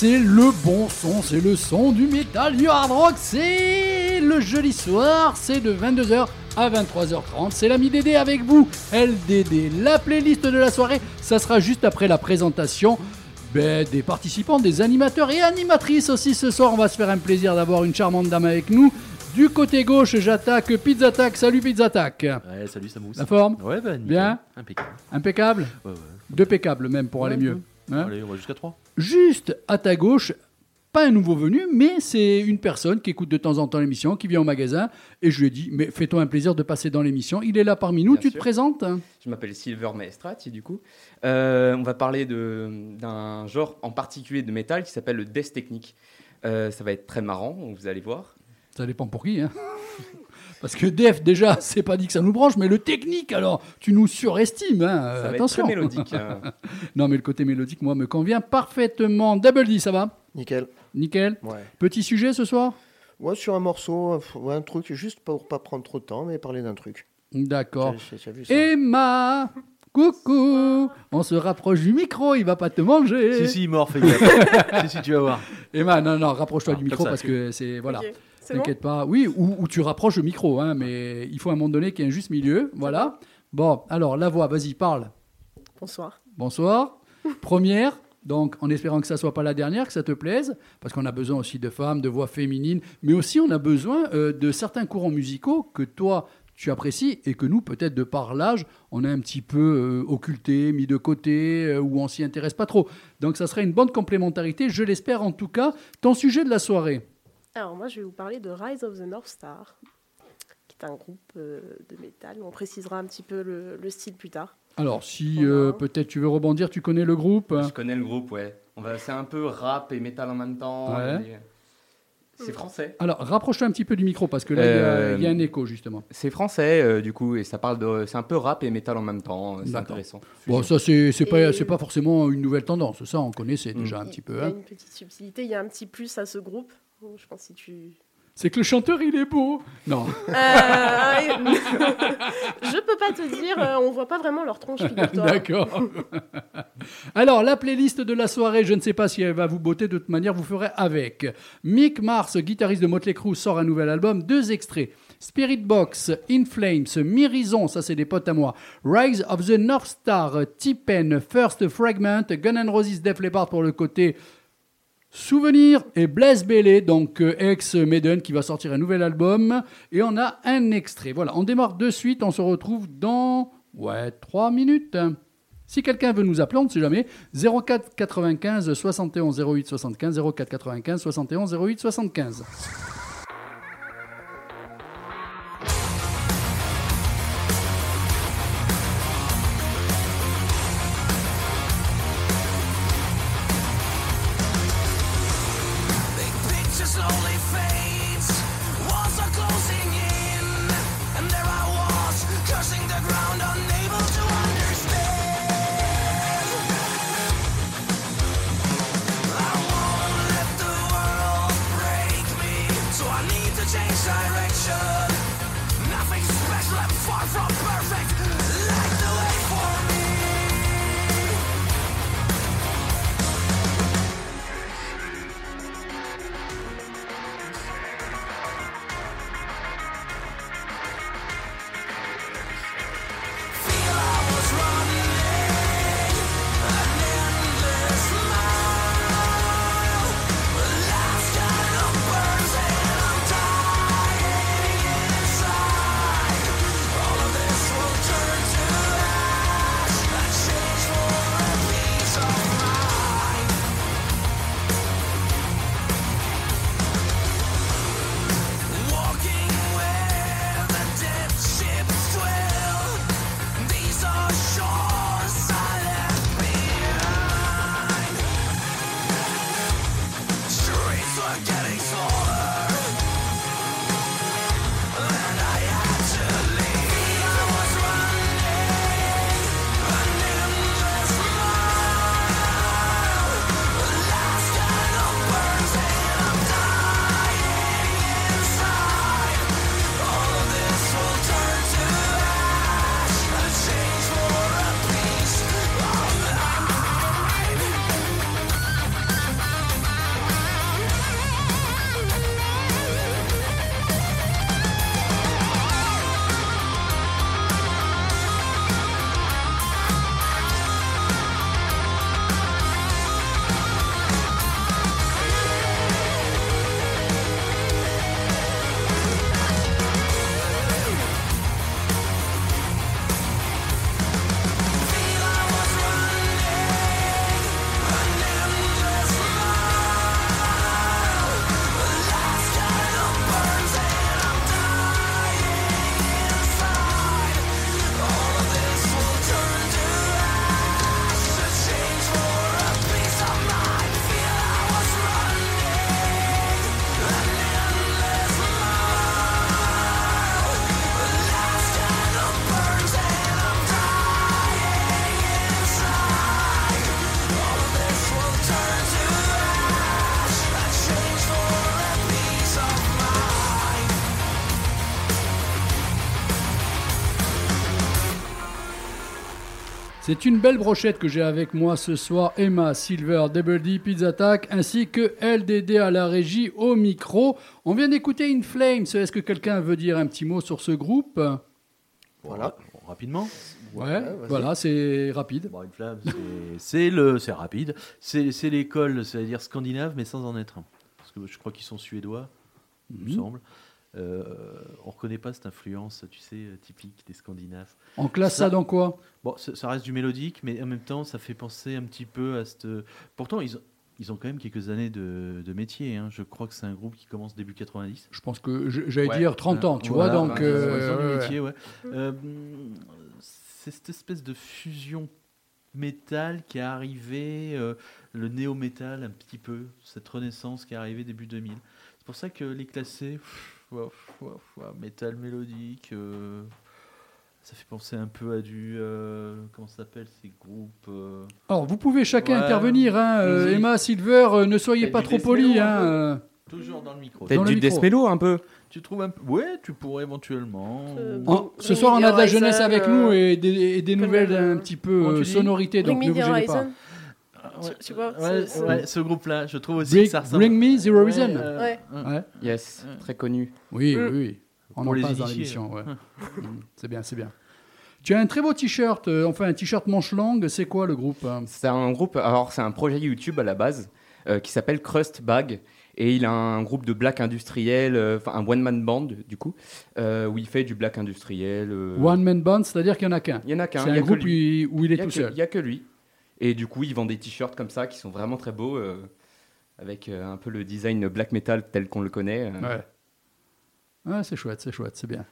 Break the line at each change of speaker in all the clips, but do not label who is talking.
c'est le bon son, c'est le son du métal, du hard rock, c'est le jeudi soir, c'est de 22h à 23h30. C'est l'ami Dédé avec vous, LDD. La playlist de la soirée, ça sera juste après la présentation ben, des participants, des animateurs et animatrices aussi ce soir. On va se faire un plaisir d'avoir une charmante dame avec nous. Du côté gauche, j'attaque Pizza Attack. Salut Pizza Attack.
Ouais, salut Samous.
La forme
Ouais, bah, nickel.
Bien.
Impeccable.
Impeccable
Ouais, ouais.
Deux pécables même pour aller mieux.
ouais.
Hein
Allez, on va jusqu'à 3.
Juste à ta gauche, pas un nouveau venu, mais c'est une personne qui écoute de temps en temps l'émission, qui vient au magasin, et je lui ai dit, mais fais-toi un plaisir de passer dans l'émission. Il est là parmi nous,
Bien
tu te présentes
Je m'appelle Silver Maestrati, du coup. Euh, on va parler d'un genre en particulier de métal qui s'appelle le death technique. Euh, ça va être très marrant, vous allez voir.
Ça dépend pour qui. Hein Parce que Def, déjà, c'est pas dit que ça nous branche, mais le technique, alors, tu nous surestimes. Hein
Ça va
Attention.
être très mélodique. hein.
non, mais le côté mélodique, moi, me convient parfaitement. Double D, ça va
Nickel.
Nickel.
Ouais.
Petit sujet ce soir
Ouais, sur un morceau, ouais, un truc, juste pour pas prendre trop de temps, mais parler d'un truc.
D'accord. Emma Coucou On se rapproche du micro, il va pas te manger.
Si, si, mort, fais gaffe. si, si, tu vas voir.
Emma, non, non, rapproche-toi
Ah,
du micro
ça,
parce
tu-
que c'est. Voilà.
Bon
T'inquiète pas. Oui, ou, ou tu rapproches le micro, hein, mais il faut à un moment donné qu'il y ait un juste milieu. Voilà. Bon, alors la voix, vas-y, parle.
Bonsoir.
Bonsoir. Première. Donc, en espérant que ça soit pas la dernière, que ça te plaise, parce qu'on a besoin aussi de femmes, de voix féminines, mais aussi on a besoin euh, de certains courants musicaux que toi tu apprécies et que nous, peut-être de par l'âge, on a un petit peu euh, occulté, mis de côté, euh, ou on s'y intéresse pas trop. Donc, ça serait une bonne complémentarité, je l'espère en tout cas. Ton sujet de la soirée.
Alors moi, je vais vous parler de Rise of the North Star, qui est un groupe euh, de métal. On précisera un petit peu le, le style plus tard.
Alors, si euh, peut-être tu veux rebondir, tu connais le groupe
Je connais le groupe, ouais. On va, c'est un peu rap et métal en même temps.
Ouais.
et- C'est français.
Alors, rapproche-toi un petit peu du micro parce que là, il y a-
Euh,
il y, a un écho justement.
C'est français, euh, du coup, et ça parle de. C'est un peu rap et métal en même temps. C'est intéressant.
Bon, ça, c'est c'est pas, c'est pas forcément une nouvelle tendance. Ça, on connaissait déjà un petit
Il
peu.
y a
hein.
une petite subtilité, il y a un petit plus à ce groupe. Je pense si tu...
C'est que le chanteur, il est beau. Non.
Euh, je peux pas te dire, euh, on voit pas vraiment leur tronche, figure-toi.
D'accord. Alors, la playlist de la soirée, je ne sais pas si elle va vous botter. De toute manière, vous ferez avec. Mick Mars, guitariste de Motley Crue, sort un nouvel album. Deux extraits. Spirit Box, In Flames, Mirison, ça c'est des potes à moi. Rise of the North Star, Tipen, First Fragment, Gun N' Roses, Def Leppard pour le côté Souvenir et Blaise Bailey, donc euh, ex-Maiden, qui va sortir un nouvel album. Et on a un extrait. Voilà, on démarre de suite. On se retrouve dans, ouais, 3 minutes. Si quelqu'un veut nous appeler, on ne sait jamais. 04 95 71 08 75, 04 95 71 08 75. C'est une belle brochette que j'ai avec moi ce soir. Emma, Silver, Double D, Pizza Attack, ainsi que LDD à la régie au micro. On vient d'écouter In Flames. Est-ce que quelqu'un veut dire un petit mot sur ce groupe?
Voilà.
Bon, rapidement.
Ouais, voilà, c'est rapide.
Bon, c'est- le, c'est rapide. C'est c'est l'école, c'est-à-dire scandinave, mais sans en être un. Parce que je crois qu'ils sont suédois, il me
Mhm.
semble. Euh, on reconnaît pas cette influence, tu sais, typique des Scandinaves.
On classe ça
Ça-
dans quoi?
Bon, ça, reste du mélodique, mais en même temps, ça fait penser un petit peu à cette. Pourtant, ils ont, ils ont quand même quelques années de, de métier. hein. Je crois que c'est un groupe qui commence début 90.
Je pense que j'allais
Ouais.
dire 30 ans, tu
Voilà,
vois, donc... euh,
métier, ouais. Euh, c'est cette espèce de fusion métal qui est arrivée, euh, le néo-métal un petit peu, cette renaissance qui est arrivée début 2000. C'est pour ça que les classés, pff, métal mélodique, euh, ça fait penser un peu à du... euh, comment ça s'appelle ces groupes euh,
Alors, vous pouvez chacun
Ouais.
intervenir, hein, euh. Emma, Silver, euh, ne soyez pas trop polis. Hein,
un peu.
euh.
Toujours dans le micro.
Peut-être du mellow un peu.
Tu trouves un peu... Ouais, tu pourrais éventuellement...
Euh.
Oh, ce soir, on a de la jeunesse avec
euh,
nous et des, et des nouvelles
le-
un petit peu euh, sonorités, donc
Bring
ne
Me
vous
the
gênez pas.
Ah,
Tu- tu vois,
ouais, ouais, ce groupe-là, je trouve aussi
Bring,
que ça ressemble.
Bring Me the Horizon.
Ouais, euh,
Ouais.
Ouais.
Yes,
Ouais.
très connu.
Oui,
Mm.
oui, oui. On
Pour
en
les
passe dans l'émission. ouais. Mm, c'est bien, c'est bien. Tu as un très beau t-shirt, euh, enfin un t-shirt manche longue. C'est quoi le groupe hein?
C'est un groupe, alors c'est un projet YouTube à la base euh, qui s'appelle Crust Bag. Et il a un groupe de black industriel, euh, enfin un one-man band du coup, où il fait du black industriel. euh,
One Man Band, c'est-à-dire qu'il n'y en a qu'un.
Il y en a qu'un,
C'est
il
un
a que
groupe où où il est
Il
tout
que-
seul.
Il y a que lui. Et du coup, ils vendent des t-shirts comme ça qui sont vraiment très beaux, avec un peu le design black metal tel qu'on le connaît.
Ouais. Ouais, c'est chouette, c'est chouette, c'est bien.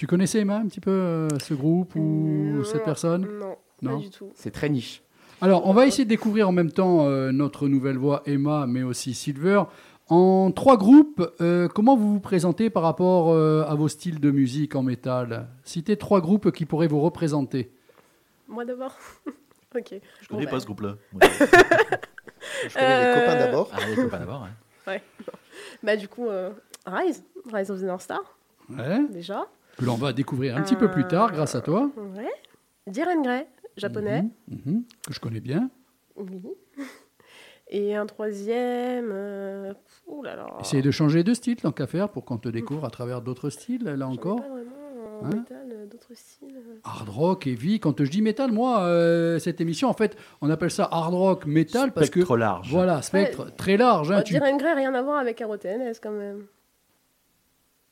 Tu connaissais Emma un petit peu euh, ce groupe ou
Non,
cette personne?
Non,
Non.
pas du tout.
C'est très niche.
Alors, on va essayer de découvrir en même temps euh, notre nouvelle voix Emma, mais aussi Silver. En trois groupes, euh, comment vous vous présentez par rapport euh, à vos styles de musique en métal? Citez trois groupes qui pourraient vous représenter.
Moi d'abord Ok.
Je connais
Bon,
pas
bah,
ce groupe-là.
Je connais
Euh,
les copains d'abord.
Ah, les copains d'abord. hein.
Bah du coup, euh, Rise, Rise of the North Star,
Ouais,
déjà.
Que l'on va découvrir un petit peu plus tard grâce à toi.
Ouais. Diren Grey, japonais.
Mhm, mhm, que je connais bien.
Oui. Et un troisième... Euh... Ouh là là.
Essayez de changer de style tant qu'à faire pour qu'on te découvre à travers d'autres styles, là encore.
pas vraiment en
Hein
métal, euh, d'autres styles.
Hard rock, heavy. Quand je dis métal, moi, euh, cette émission, en fait, on appelle ça hard rock métal parce que.
Spectre large.
Voilà, spectre très large. hein,
Bah,
tu-
Diren Grey, rien à voir avec ROTNS quand même.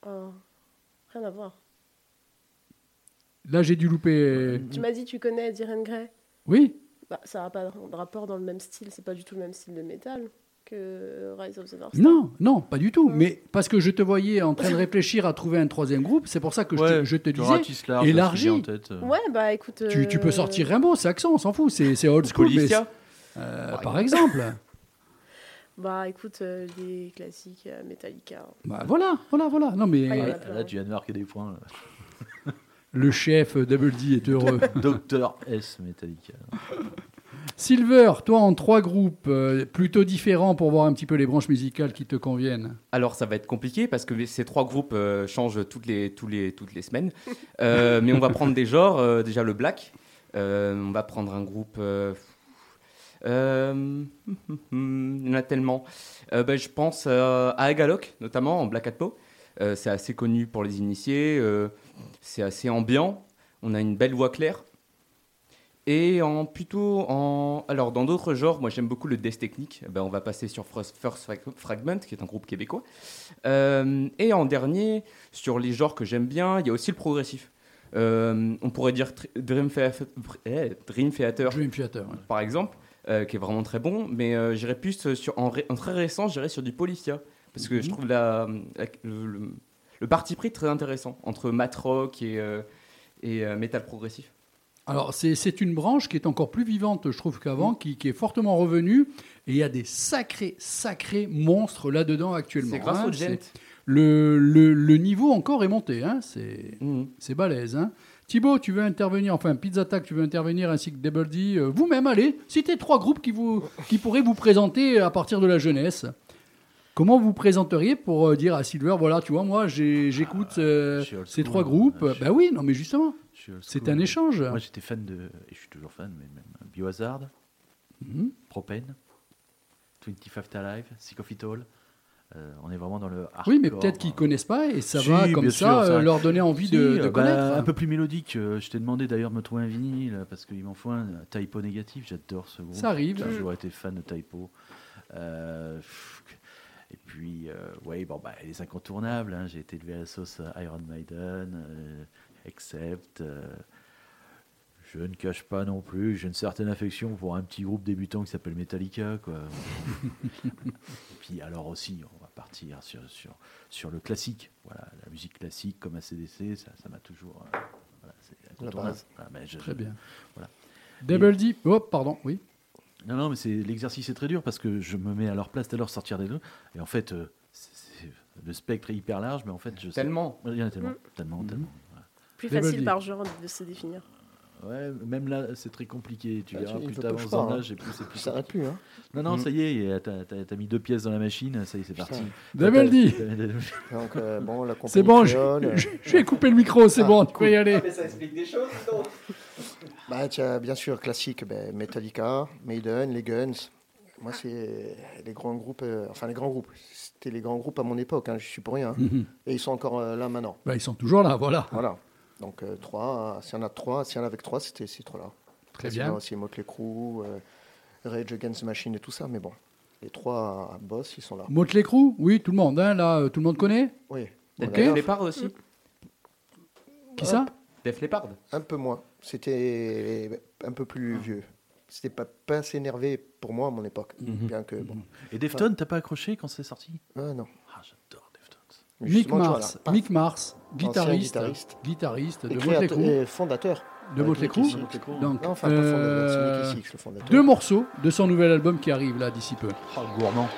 Oh, Rien à voir.
Là, j'ai dû louper.
Tu m'as dit tu connais Diren Grey
Oui,
bah, Ça n'a pas de rapport dans le même style, c'est pas du tout le même style de métal que Rise of the North
non, non, pas du tout. Mais parce que je te voyais en train de réfléchir à trouver un troisième groupe, c'est pour ça que je te- je disais.
ratisses large,
élargi.
en tête, euh.
Ouais, bah écoute.
Tu, tu peux
euh,
sortir Rimbaud, c'est accent, on s'en fout, c'est c'est old school. mais- euh, par exemple.
Bah écoute, euh, les classiques euh, Metallica.
Bah, voilà, voilà, voilà. Non, mais
Ah.
Là, tu viens de marquer des points.
le chef Double D est heureux.
Docteur S Metallica.
Silver, toi en trois groupes euh, plutôt différents pour voir un petit peu les branches musicales qui te conviennent.
Alors ça va être compliqué parce que ces trois groupes euh, changent toutes les, tous les, toutes les semaines. Euh, mais on va prendre des genres, euh, déjà le black. Euh, on va prendre un groupe... euh, euh, il y en a tellement. Euh, ben, je pense euh, à Agalok, notamment en Black Hat Po. Euh, c'est assez connu pour les initiés. C'est assez ambiant. On a une belle voix claire. Et en plutôt en alors dans d'autres genres, moi j'aime beaucoup le death technique. Ben, on va passer sur First First Frag- Fragment, qui est un groupe québécois. Euh, et en dernier, sur les genres que j'aime bien, il y a aussi le progressif. Euh, on pourrait dire Tr- Dream Theater, eh, Dream Theater
Dream Theater. ouais.
par exemple, euh, qui est vraiment très bon, mais j'irais plus sur, en, très récent, j'irais sur du Policia, parce que je
Mhm.
trouve la, la- le, le- le parti pris très intéressant entre mat rock et, euh, et euh, métal progressif.
Alors, c'est- une branche qui est encore plus vivante, je trouve, qu'avant, qui, qui est fortement revenue. Et il y a des sacrés, sacrés monstres là-dedans actuellement.
C'est grâce
hein.
au gent.
Le, le- le niveau encore est monté. Hein. C'est c'est balèze. Hein. Thibaut, tu veux intervenir, enfin, Pizza Attack, tu veux intervenir, ainsi que Double D. euh, Vous-même, allez, citez trois groupes qui, vous, qui pourraient vous présenter à partir de la jeunesse. Comment vous présenteriez pour euh, dire à Silver, voilà, tu vois, moi, j'écoute euh,
suis old
ces trois
hein.
groupes. Bah oui, non, mais justement, c'est un échange.
Moi, j'étais fan de, et je suis toujours fan, mais même euh, Biohazard,
Mhm.
Propane, 25 Alive, Sick of It All. Euh, on est vraiment dans le hardcore.
Oui, mais peut-être qu'ils connaissent pas et ça
Si,
va comme ça
sûr, ça-
euh, leur donner envie
Si,
de,
euh,
de
bah,
connaître.
un peu plus mélodique. euh, je t'ai demandé d'ailleurs de me trouver un vinyle euh, parce qu'il m'en faut un. euh, Typo négatif, j'adore ce groupe.
Ça arrive.
J'ai toujours été fan de Typo. Euh, pff, et puis, euh, ouais, bon, bah, les incontournables. hein, J'ai été élevé à la sauce euh, Iron Maiden, euh, Except. euh, je ne cache pas non plus, j'ai une certaine affection pour un petit groupe débutant qui s'appelle Metallica. Quoi. et puis alors aussi, on va partir sur, sur, sur le classique. Voilà, la musique classique comme ACDC, ça ça m'a toujours... euh, voilà, c'est incontournable.
base.
Voilà, mais je-
Très bien.
Voilà.
Double D, oh, pardon, oui.
Non, non, mais c'est l'exercice est très dur parce que je me mets à leur place, tout à l'heure sortir des deux, et en fait, euh, c'est- c'est- le spectre est hyper large, mais en fait, je sais-
Tellement.
Il y en a tellement,
Mm.
tellement, tellement. voilà.
Plus facile par genre de se définir.
Ouais, même là, c'est très compliqué. Tu
Ah,
verras,
tu-
plus
faut
t'avances
pas
dans
croire,
l'âge, et plus c'est plus.
Ça s'arrête plus. Hein.
Non, non,
Mm.
ça y est, et, euh, t'as t'as- t'as mis deux pièces dans la machine, ça y est, c'est parti.
Double D,
Donc, euh, bon, la
c'est bon, je,
créole, euh,
je- je vais couper le micro, c'est
Ah,
bon, tu peux y aller.
Mais ça explique des choses, donc.
Bah, as bien sûr classique, ben, Metallica, Maiden, les Guns. Moi, c'est les grands groupes, euh, enfin les grands groupes. C'était les grands groupes à mon époque, hein, je suis pour rien. hein.
Mhm.
Et ils sont encore euh, là maintenant.
Bah, ils sont toujours là, voilà.
Voilà. Donc, euh, trois, s'il y en a trois, s'il y en a avec trois, c'était ces trois-là.
Très bien.
aussi Motley Crue, euh, Rage Against the Machine et tout ça, mais bon. Les trois euh, boss, ils sont là.
Motley Crue, oui, tout le monde, hein, là, euh, tout le monde connaît.
Oui.
Def
Ok.
D'ailleurs,
Leppard aussi.
Qui ça?
Def Leppard.
Un peu moins. C'était un peu plus vieux. C'était pas, pas assez énervé pour moi à mon époque.
Mhm.
Bien que, bon.
Et Defton, t'as pas accroché quand c'est sorti?
Ah, non.
Ah, j'adore Deftones.
Mick
tu vois,
Mars,
là,
Mick Mars, guitariste,
guitariste.
guitariste de Motley
et fondateur.
De Motley Crue. Donc,
Non, enfin, pas fondateur, c'est
euh,
Nicky Six, le fondateur.
deux morceaux de son nouvel album qui arrive là d'ici peu.
Oh, gourmand.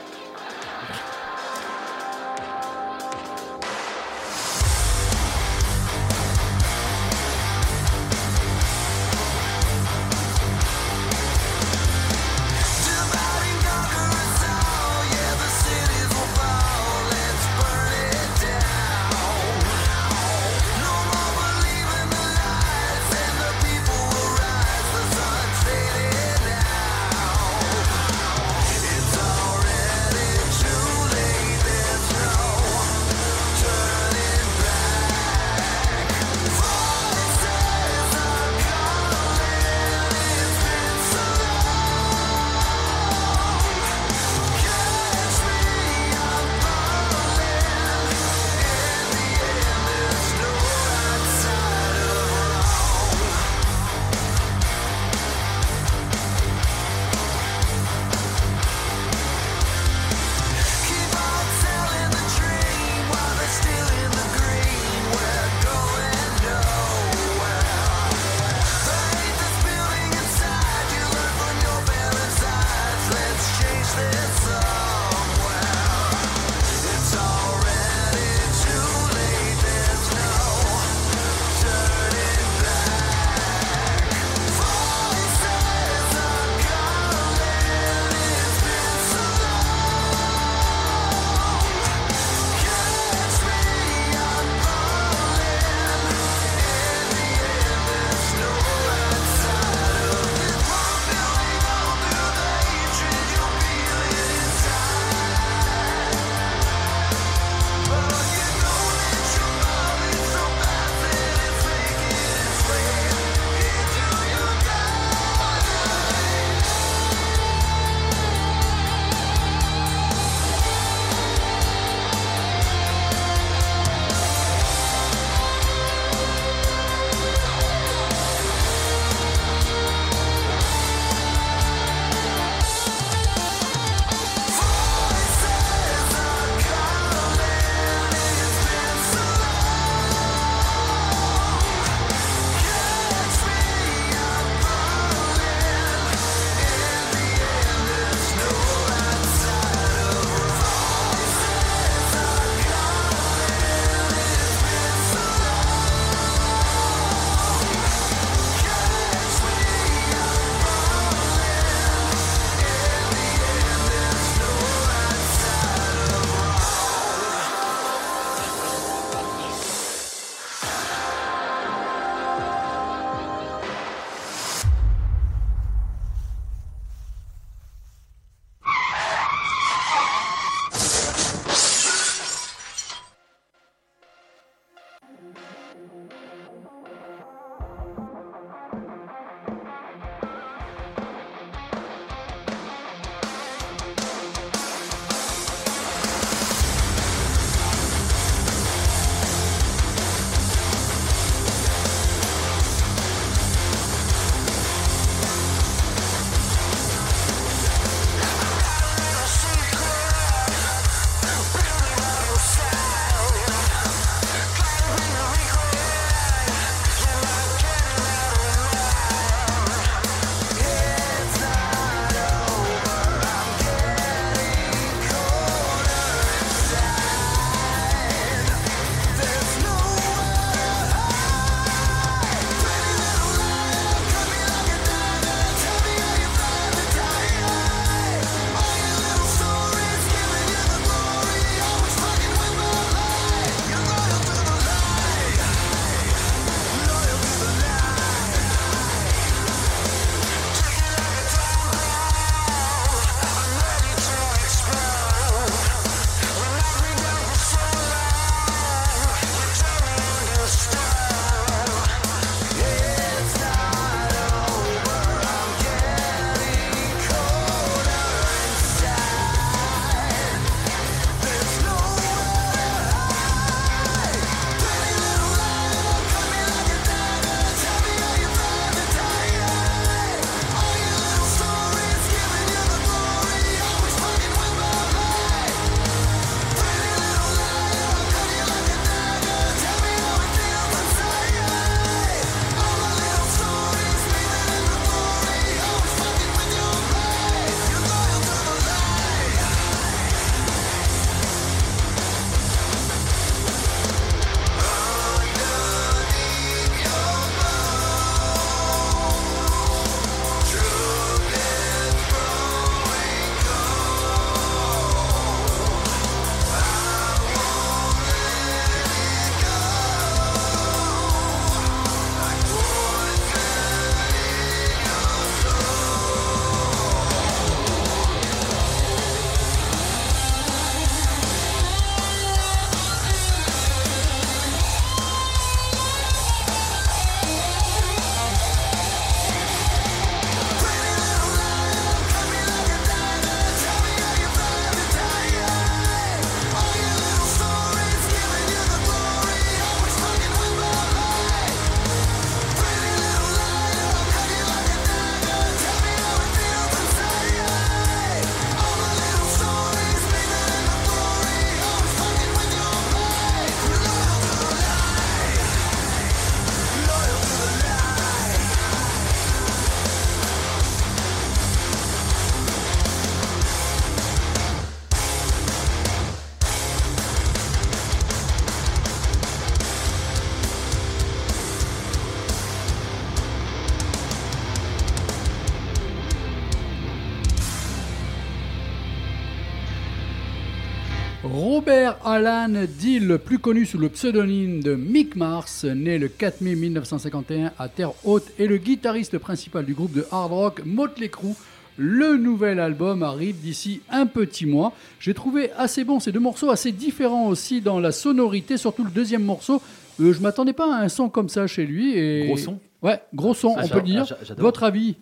Robert Alan Dill, plus connu sous le pseudonyme de Mick Mars, né le 4 mai 1951 à Terre Haute, est le guitariste principal du groupe de hard rock Motley Crue. Le nouvel album arrive d'ici un petit mois. J'ai trouvé assez bon ces deux morceaux, assez différents aussi dans la sonorité, surtout le deuxième morceau. Euh, je m'attendais pas à un son comme ça chez lui. Et...
Gros son
Ouais, gros son,
Ah,
on peut le dire.
ah.
Votre avis?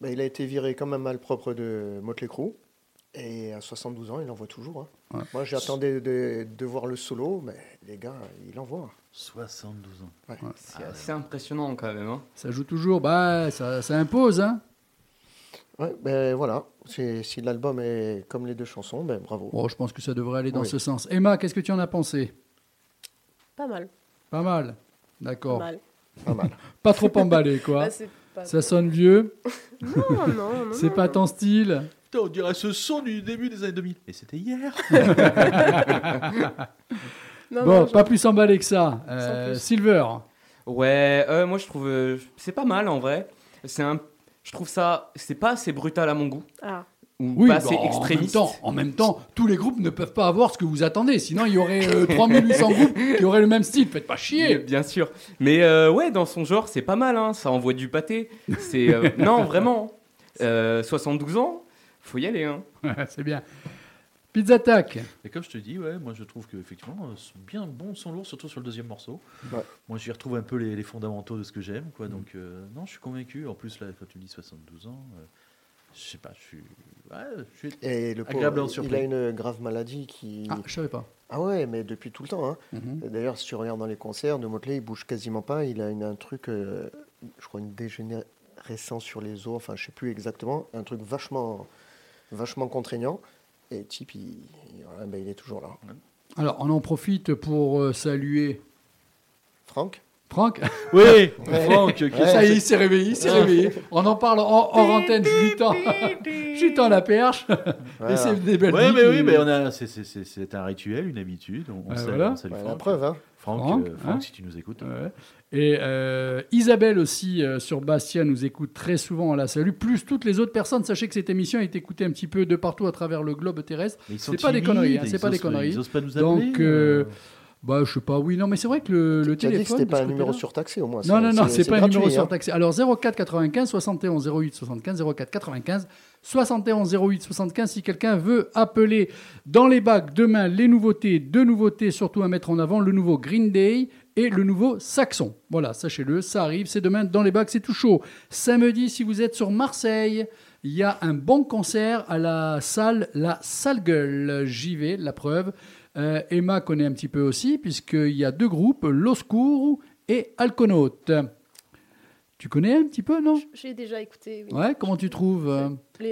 Bah, il a été viré comme un malpropre de Motley Crue. Et à 72 ans, il envoie toujours. hein.
Ouais.
Moi, j'attendais de, de voir le solo, mais les gars, il envoie.
72 ans.
C'est assez impressionnant quand même. hein.
Ça joue toujours, bah ça, ça impose, hein.
Ouais, ben voilà. Si l'album est comme les deux chansons, ben bravo.
Bon, je pense que ça devrait aller dans
Oui.
ce sens. Emma, qu'est-ce que tu en as pensé?
Pas mal.
Pas mal.
Pas
D'accord.
mal.
Pas mal.
Pas trop emballé, quoi.
Bah, pas...
Ça sonne vieux.
Non, non, non.
C'est pas
non.
ton style.
Putain, on dirait ce son du début des années 2000. Et c'était hier.
Non,
bon,
non,
pas plus emballé que ça. Euh. Silver.
Ouais, euh, moi je trouve euh, c'est pas mal en vrai. C'est un, je trouve ça, c'est pas assez brutal à mon goût
Ah,
ou
Oui,
pas
bon,
assez
en même,
extrémiste.
temps, en même temps, tous les groupes ne peuvent pas avoir ce que vous attendez. Sinon, il y aurait euh, 3800 groupes qui auraient le même style. Faites pas chier.
Bien sûr. Mais euh, ouais, dans son genre, c'est pas mal. Hein. Ça envoie du pâté. C'est euh, non, vraiment. Euh, 72 ans, faut y aller. Hein.
C'est bien. Pizza Attack.
Et comme je te dis, ouais, moi je trouve que effectivement, euh, c'est bien bon son lourd, surtout sur le deuxième morceau.
Ouais.
Moi j'y retrouve un peu les, les fondamentaux de ce que j'aime, quoi. Donc euh, non, je suis convaincu. En plus là, quand tu me dis 72 ans, euh, je sais pas, je suis, ouais, je suis
Et le pauvre,
Agréablement
il- a une grave maladie qui.
Ah, je savais pas.
Ah ouais, mais depuis tout le temps. hein.
Mhm.
Et D'ailleurs, si tu regardes dans les concerts de Motley, il bouge quasiment pas. Il a une, un truc, euh, je crois, une dégénérescence sur les os. Enfin, je sais plus exactement. Un truc vachement, vachement contraignant. Et type, il, il- ouais, ben, il est toujours là.
Alors, on en profite pour euh, saluer
Franck?
Franck?
Oui,
Ouais.
Franck, qui-
Ouais.
Ça y est, il s'est réveillé, il s'est réveillé. On en parle en, hors antenne. Je lui tends, je lui tends la perche. Et
Voilà.
c'est des belles
Ouais, mais
qui-
oui, mais on a, c'est, c'est- c'est- c'est un rituel, une habitude. On, on
Ouais,
salue,
voilà.
on salue
Ouais,
Franck.
la preuve, hein.
Franck,
Franck,
euh, Franck,
hein.
si tu nous écoutes.
Ouais. Et euh, Isabelle aussi euh, sur Bastia nous écoute très souvent. On la salue. Plus toutes les autres personnes. Sachez que cette émission est écoutée un petit peu de partout à travers le globe terrestre. C'est pas des conneries, hein, c'est pas des conneries.
Ils osent pas nous appeler.
Donc, bah, je sais pas. Oui, non, mais c'est vrai que le, le
as dit que
téléphone.
pas un numéro surtaxé au moins.
Non, non, non, c'est pas un numéro
hein.
surtaxé. Alors 04 95 71 08 75 04 95 71 08 75 si quelqu'un veut appeler dans les bacs demain les nouveautés, deux nouveautés surtout à mettre en avant, le nouveau Green Day et le nouveau Saxon. Voilà, sachez-le, ça arrive, c'est demain dans les bacs, c'est tout chaud. Samedi, si vous êtes sur Marseille, il y a un bon concert à la salle La Salle Gueule. J'y vais, la preuve. Euh, Emma connaît un petit peu aussi, puisqu'il y a deux groupes, L'Oscour et Alconaute. Tu connais un petit peu, non?
J'ai déjà écouté. oui.
Ouais, comment tu trouves euh,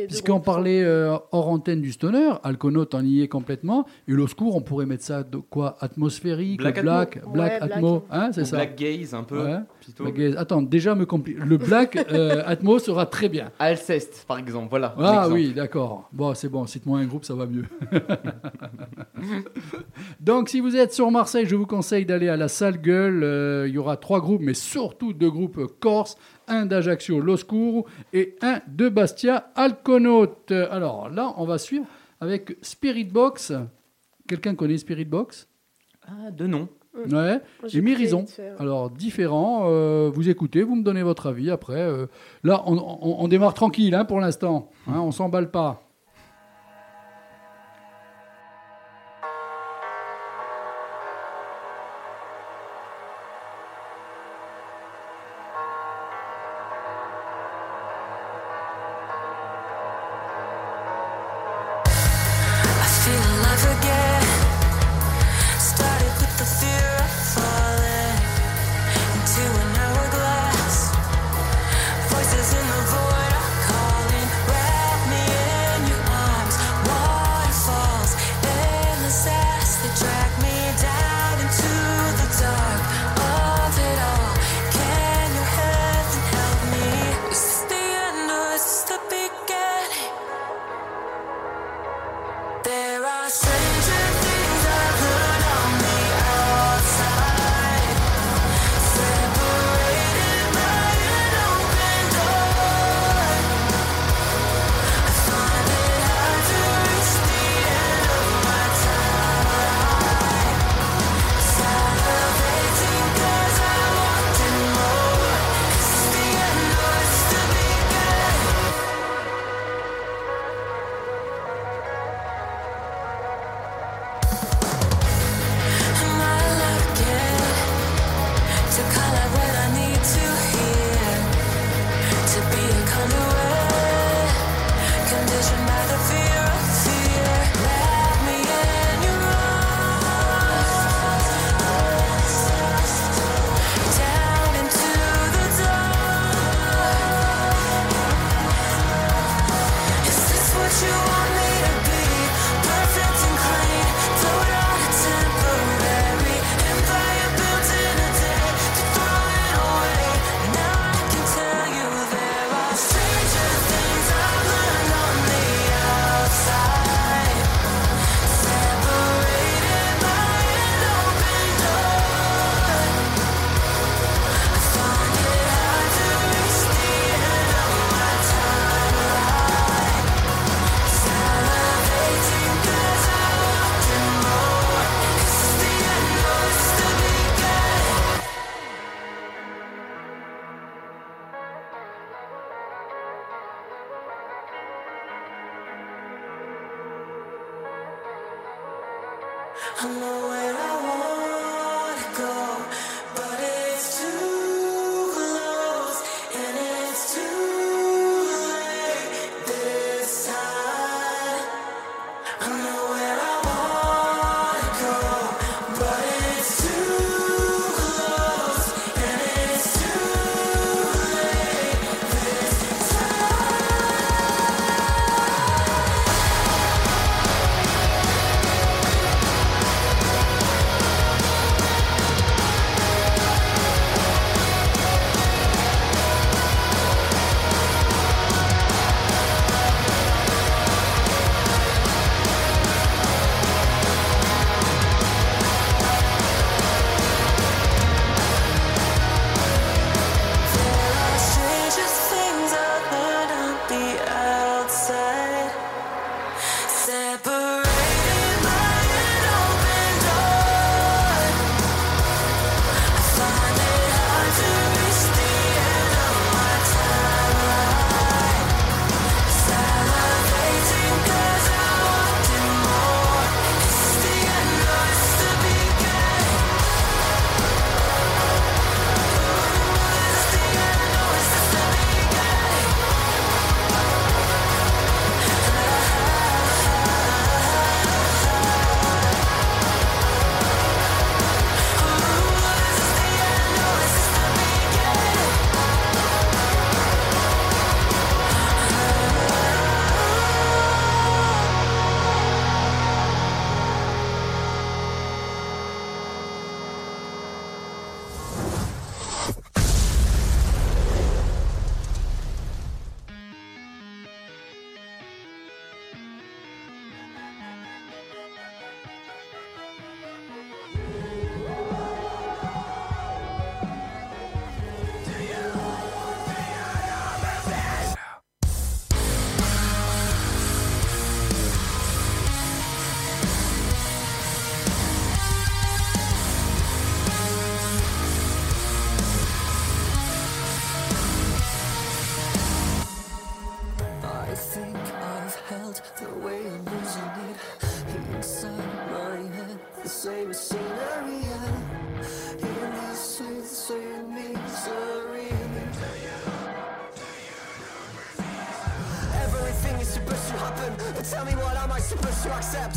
Puisqu'on parlait euh, hors antenne du stoner, Alconaute en y est complètement, et L'Oscour, on pourrait mettre ça de quoi? Atmosphérique,
Black
Black,
Atmo.
Black
Ouais, Black.
Atmo, hein, c'est ça?
Black gaze un peu.
Ouais.
plutôt.
Black Gaze. Attends, déjà me compli- Le Black euh, Atmo sera très bien.
Alceste par exemple. Voilà.
Ah
exemple.
oui, d'accord. Bon, c'est bon, cite-moi un groupe, ça va mieux. Donc, si vous êtes sur Marseille, je vous conseille d'aller à la salle Gueule. Euh, il y aura trois groupes, mais surtout deux groupes corse, un d'Ajaccio, L'Oscuro, et un de Bastia, Alconaute. Alors là, on va suivre avec Spirit Box. Quelqu'un connaît Spirit Box?
Ah, de nom.
Ouais.
Moi, j'ai
Et Mérison. Alors, différents. euh, vous écoutez, vous me donnez votre avis. Après, euh, là, on, on- on démarre tranquille hein, pour l'instant. Hein, on s'emballe pas.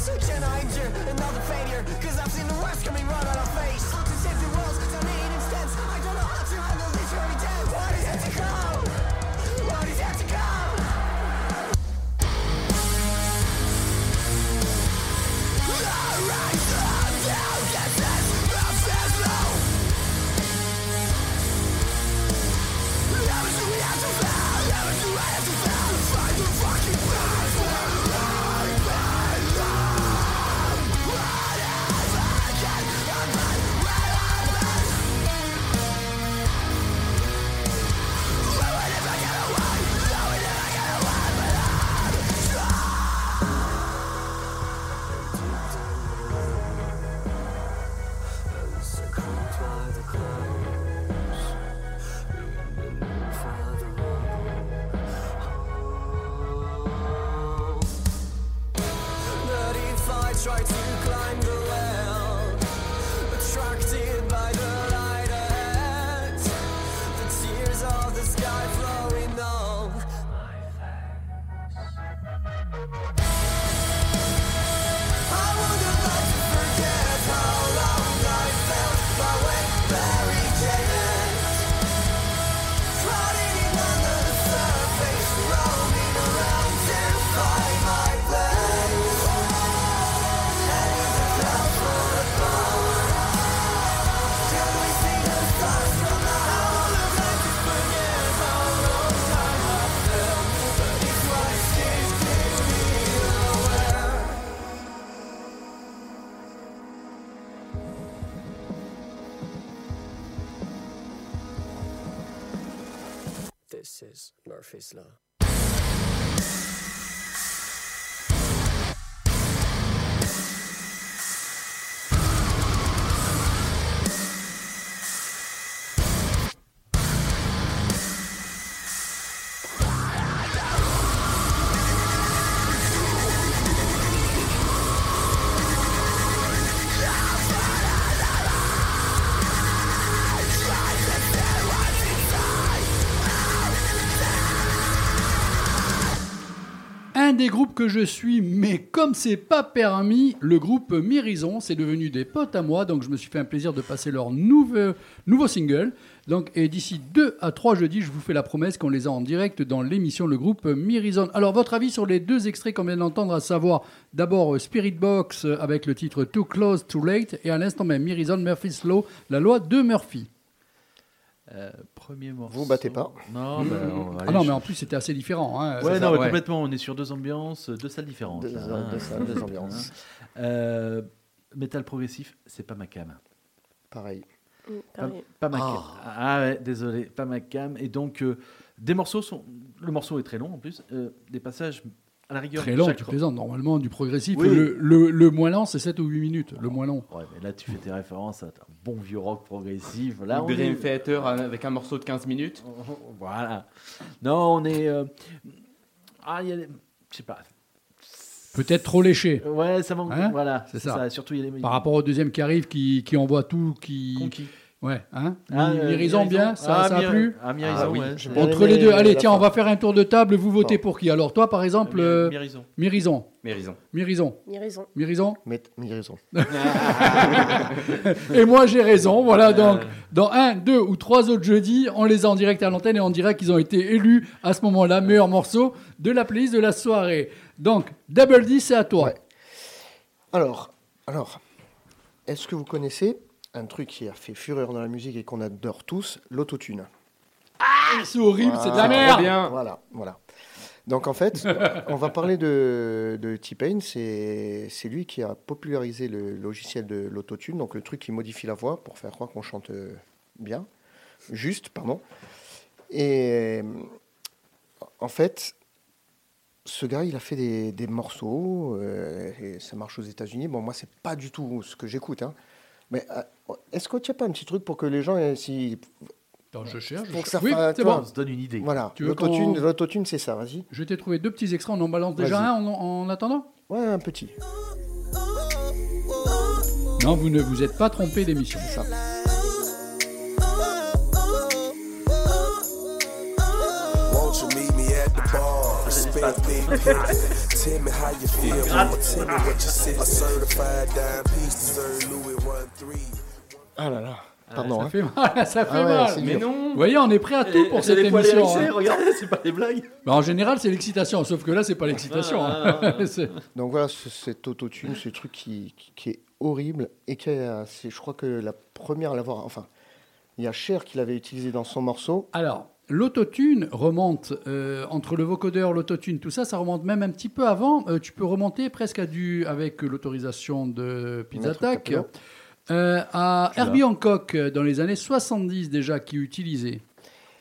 To accept?
Fischler. Des groupes que je suis, mais comme c'est pas permis, le groupe Mirison, c'est devenu des potes à moi, donc je me suis fait un plaisir de passer leur nouveau, nouveau single. Donc, et d'ici deux à trois jeudis, je vous fais la promesse qu'on les a en direct dans l'émission Le groupe Mirison. Alors, votre avis sur les deux extraits qu'on vient d'entendre, à savoir d'abord Spirit Box euh, avec le titre Too Close, Too Late, et à l'instant même Mirison, Murphy's Law, la loi de Murphy.
Euh, premier morceau.
Vous battez pas.
Non, bah, on va
Ah
aller
non, mais en plus, c'était assez différent. Hein.
Ouais, non,
ça,
mais
ouais.
complètement. On est sur deux ambiances, deux salles différentes.
Deux,
là,
deux
hein.
salles, deux ambiances.
Euh, métal progressif, c'est pas ma cam.
Pareil.
Pas,
pareil.
pas ma cam. Ah ouais, désolé, pas ma cam. Et donc, euh, des morceaux sont. Le morceau est très long en plus. euh, des passages à la rigueur.
Très
chaque-
tu plaisantes. Normalement, du progressif,
Oui.
le, le, le moins lent, c'est 7 ou 8 minutes. Le moins long.
Ouais, mais là, tu fais tes références à un bon vieux rock progressif. Là, on
Le Dream
est-
Theater avec un morceau de 15 minutes.
Voilà. Non, on est. euh, Ah, il y a. des- Je sais pas.
Peut-être trop léché.
Ouais, ça manque.
Hein?
voilà,
C'est ça.
Surtout, il y a des.
Par rapport au deuxième qui arrive, qui, qui envoie tout, qui.
Conquis.
Ouais, hein
Ah, euh,
Mirison, bien, ça,
Ah,
ça a
Mir-
plu
Ah, Mirison,
Ah oui.
ouais.
Entre les deux, allez, tiens, on va faire un tour de table. Vous votez
Bon.
pour qui Alors, toi, par exemple,
Mir-
euh,
Mirison.
Mirison.
Mérison.
Mirison.
Mirison.
Mirison.
Mais raison.
Et moi, j'ai raison. Voilà, donc, dans un, deux ou trois autres jeudis, on les a en direct à l'antenne et on dirait qu'ils ont été élus à ce moment-là, meilleur morceau de la playlist de la soirée. Donc, Double D, c'est à toi.
Ouais. Alors, alors, est-ce que vous connaissez un truc qui a fait fureur dans la musique et qu'on adore tous, l'autotune
Ah, c'est horrible, c'est de la merde.
bien.
Voilà, voilà. Donc en fait, on va parler de, de T-Pain. C'est c'est lui qui a popularisé le logiciel de l'autotune, donc le truc qui modifie la voix pour faire croire qu'on chante euh, bien, juste, pardon. Et euh, en fait, ce gars, il a fait des, des morceaux, euh, et ça marche aux États-Unis. Bon, moi, c'est pas du tout ce que j'écoute. hein. Mais euh, est-ce que tu n'as pas un petit truc pour que les gens, si,
Attends, je cherche. je
Pour que
cherche.
ça
Oui, c'est bon.
On se donne une idée.
voilà, l'autotune,
qu'on-
c'est ça. Vas-y.
Je t'ai trouvé deux petits extraits, on en balance déjà un en, en attendant?
Ouais, un petit.
Non, vous ne vous êtes pas trompé d'émission.
Ça. Ah là là. Pardon.
Ça
hein.
fait mal, ça fait
Ah ouais,
mal.
c'est
Mais
dur.
non
Vous voyez, on est prêt à tout pour cette émission. hein.
regardez, c'est pas des blagues.
Bah, en général, c'est l'excitation, sauf que là, c'est pas l'excitation.
Ah,
hein. C'est-
Donc voilà, ce- cet autotune, ce truc qui, qui, qui est horrible et qui a- c'est, je crois que la première à l'avoir, enfin, il y a Cher qui l'avait utilisé dans son morceau.
Alors, l'autotune remonte euh, entre le vocodeur, l'autotune, tout ça, ça remonte même un petit peu avant. Euh, tu peux remonter presque à du, avec l'autorisation de Pizza Attack,
Capello.
Euh, à Herbie Hancock euh, dans les années 70 déjà qui utilisait.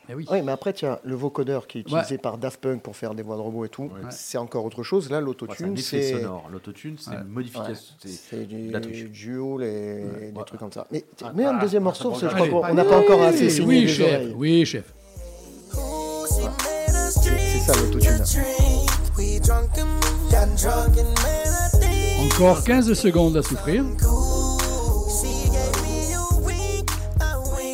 Eh oui.
Oui, mais après, tiens, le vocodeur qui est utilisé par Daft Punk pour faire des voix de robots et tout,
Ouais.
c'est encore autre chose. Là,
Ouais,
l'autotune,
effet
c'est,
sonore. L'autotune, c'est
Ouais.
une
ouais,
modification. c'est-
du
la.
Joule et des
Ouais.
trucs comme ça. Mais
Ah,
mais un
ah,
deuxième
ah,
morceau, je crois qu'on on n'a pas encore assez
Oui,
les
chef.
oreilles.
Oui, chef.
C'est ça l'autotune.
Encore 15 secondes à souffrir.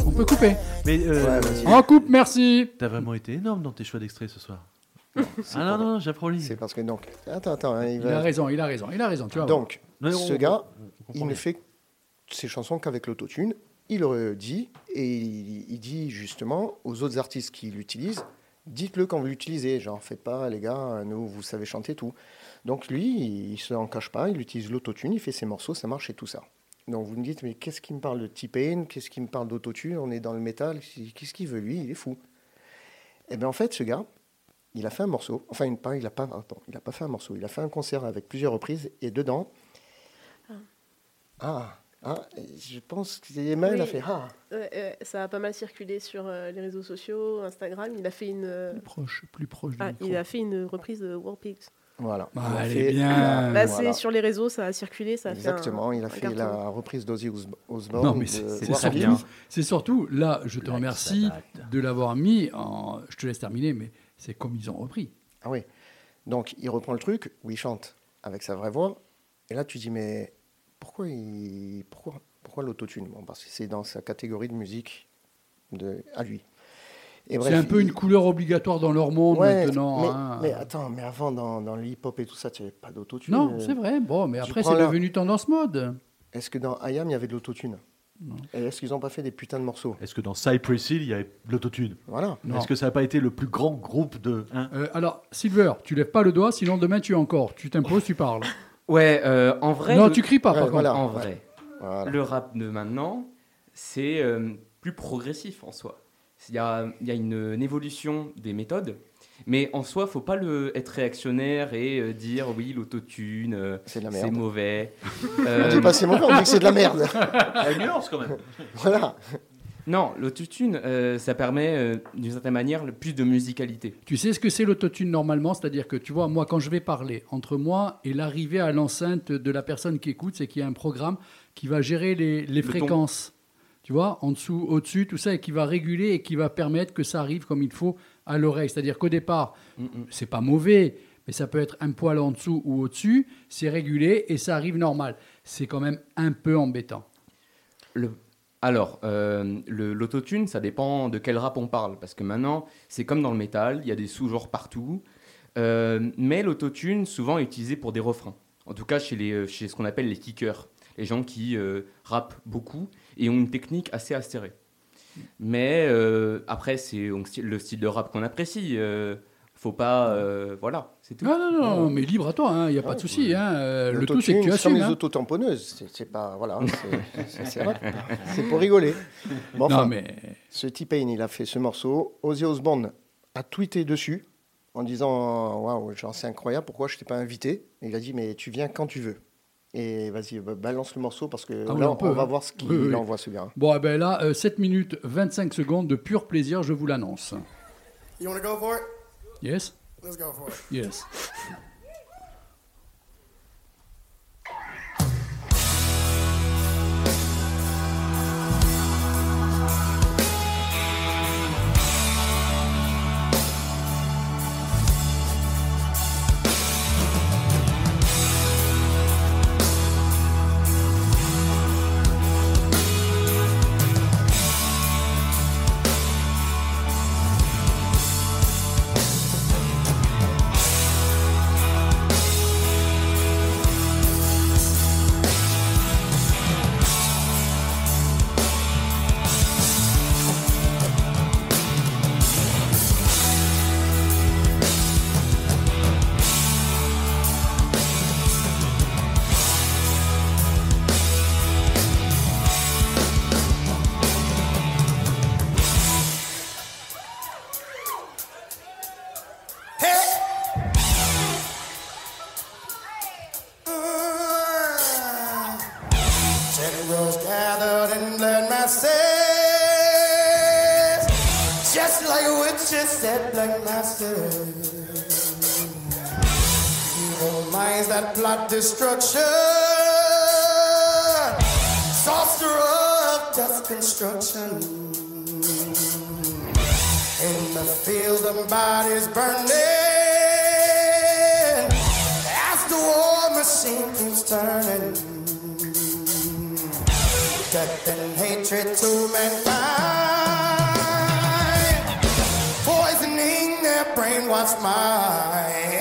On peut couper.
Mais euh.
On coupe, merci.
t'as vraiment été énorme dans tes choix d'extraits ce soir. ah non, non, j'approlis.
C'est parce que donc, attends, attends, hein, il
Il
va-
a raison, il a raison, il a raison. Tu vois.
Donc,
Non,
ce gars,
on comprend
il ne
bien.
fait ses chansons qu'avec l'autotune. Il le dit et il, il dit justement aux autres artistes qui l'utilisent, dites-le quand vous l'utilisez. Genre, faites pas, les gars, nous, vous savez chanter tout. Donc lui, il, il se en cache pas, il utilise l'autotune, il fait ses morceaux, ça marche et tout ça. Donc vous me dites, mais qu'est-ce qui me parle de T-Pain? Qu'est-ce qui me parle d'autotune? On est dans le métal, qu'est-ce qu'il veut lui? Il est fou. Et bien en fait, ce gars, il a fait un morceau, enfin, une- pas, il n'a pas, attends, il a pas fait un morceau, il a fait un concert avec plusieurs reprises et dedans, ah, ah, je pense que Emma, elle a
Oui.
fait ah.
Ouais, ouais, ça a pas mal circulé sur euh, les réseaux sociaux, Instagram. Il a fait une, euh,
Plus proche, plus proche du
ah, il a fait une reprise de War Pigs.
Voilà.
Ah,
Il fait
est bien.
la-
Bah,
voilà.
c'est sur les réseaux, ça a circulé, ça a
Exactement,
fait un,
il a
un
fait
carton.
la reprise d'Ozzy Os- Osbourne.
Non, mais c'est
bien.
C'est surtout, là, je te
Black
remercie de l'avoir mis en. Je te laisse terminer, mais c'est comme ils ont repris.
Ah oui. Donc il reprend le truc où il chante avec sa vraie voix. Et là tu dis mais pourquoi il pourquoi pourquoi l'autotune? Bon parce que c'est dans sa catégorie de musique de à lui. Et
C'est un peu une couleur obligatoire dans leur monde
Ouais,
maintenant.
mais,
hein.
mais attends, mais avant, dans, dans le hip-hop et tout ça, tu n'avais pas d'autotune.
Non,
euh,
c'est vrai. Bon, mais après, c'est devenu tendance mode.
Est-ce que dans IAM, il y avait de l'autotune Et est-ce qu'ils n'ont pas fait des putains de morceaux
Est-ce que dans Cypress Hill, il y avait de l'autotune
Voilà.
Non.
Est-ce que ça n'a pas été le plus grand groupe de. hein
Euh, alors, Silver, tu lèves pas le doigt, sinon demain tu es encore. Tu t'imposes, tu parles.
Ouais, euh, en vrai.
non,
le-
tu cries pas,
Ouais,
par
voilà.
En vrai.
voilà.
Le rap de maintenant, c'est euh, plus progressif en soi. Il y a, il y a une, une évolution des méthodes, mais en soi, faut pas le, être réactionnaire et euh, dire oui, l'autotune, euh,
C'est la
c'est mauvais.
On
Euh,
dit pas c'est mauvais, on dit que c'est de la merde.
Il y a une nuance quand même.
voilà.
non, l'autotune, euh, ça permet euh, d'une certaine manière le plus de musicalité.
Tu sais ce que c'est l'autotune normalement? C'est-à-dire que, tu vois, moi, quand je vais parler, entre moi et l'arrivée à l'enceinte de la personne qui écoute, c'est qu'il y a un programme qui va gérer les, fréquences. Tu vois, en dessous, au-dessus, tout ça, et qui va réguler et qui va permettre que ça arrive comme il faut à l'oreille. C'est-à-dire qu'au départ,
Mm, mm.
c'est pas mauvais, mais ça peut être un poil en dessous ou au-dessus, c'est régulé et ça arrive normal. C'est quand même un peu embêtant.
Le- Alors, euh, l'autotune, ça dépend de quel rap on parle. Parce que maintenant, c'est comme dans le métal, il y a des sous-genres partout. Euh, mais l'autotune, souvent, est utilisé pour des refrains. En tout cas, chez, les, euh, chez ce qu'on appelle les kickers. Les gens qui euh, rappent beaucoup et ont une technique assez acérée. Mais euh, après, c'est le style de rap qu'on apprécie. euh, faut pas. euh, voilà, c'est tout.
Non, non, non, mais libre à toi, il n'y a pas de souci. hein, euh, le tout, c'est que tu assumes.
les
hein.
autotamponneuses. C'est- pas. Voilà. c'est- pour rigoler. Bon,
Non, mais
Ce T-Pain, il a fait ce morceau. Ozzy Osbourne a tweeté dessus en disant Waouh, genre c'est incroyable, pourquoi je t'ai pas invité? Et il a dit Mais tu viens quand tu veux. Et vas-y, ba- balance le morceau parce que
Ah
là,
on
on,
peut,
va
hein.
voir ce qu'il
Oui, oui.
envoie ce gars.
Bon, eh ben là, euh, 7 minutes 25 secondes de pur plaisir, je vous l'annonce.
You want to go for it?
Yes
Let's go for it.
Yes.
Gathered in blood masses, just like witches said black masters. Evil minds that plot destruction, sorcerer of death construction. In the field of bodies burning, as the war machine keeps turning and hatred to mankind, poisoning their brainwashed minds.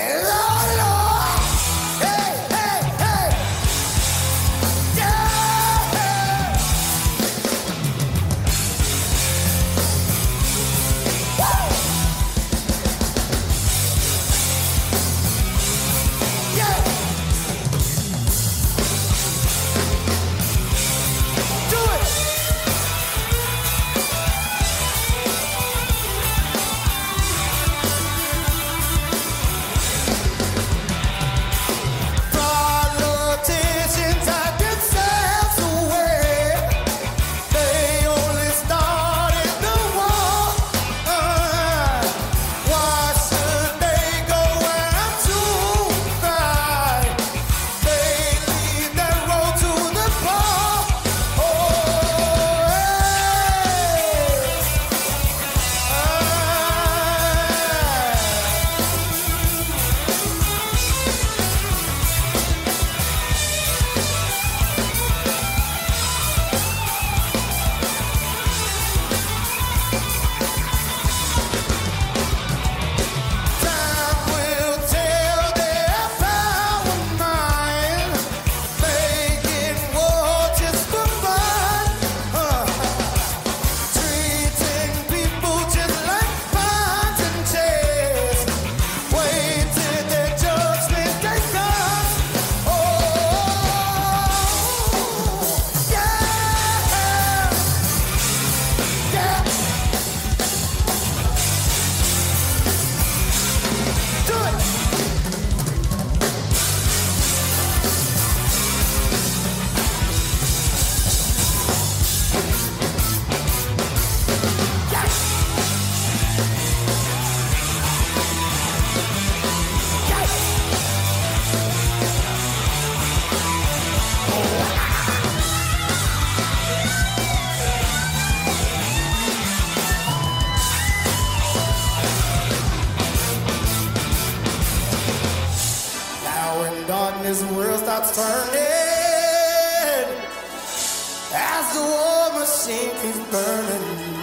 This world starts turning. As the war machine keeps burning.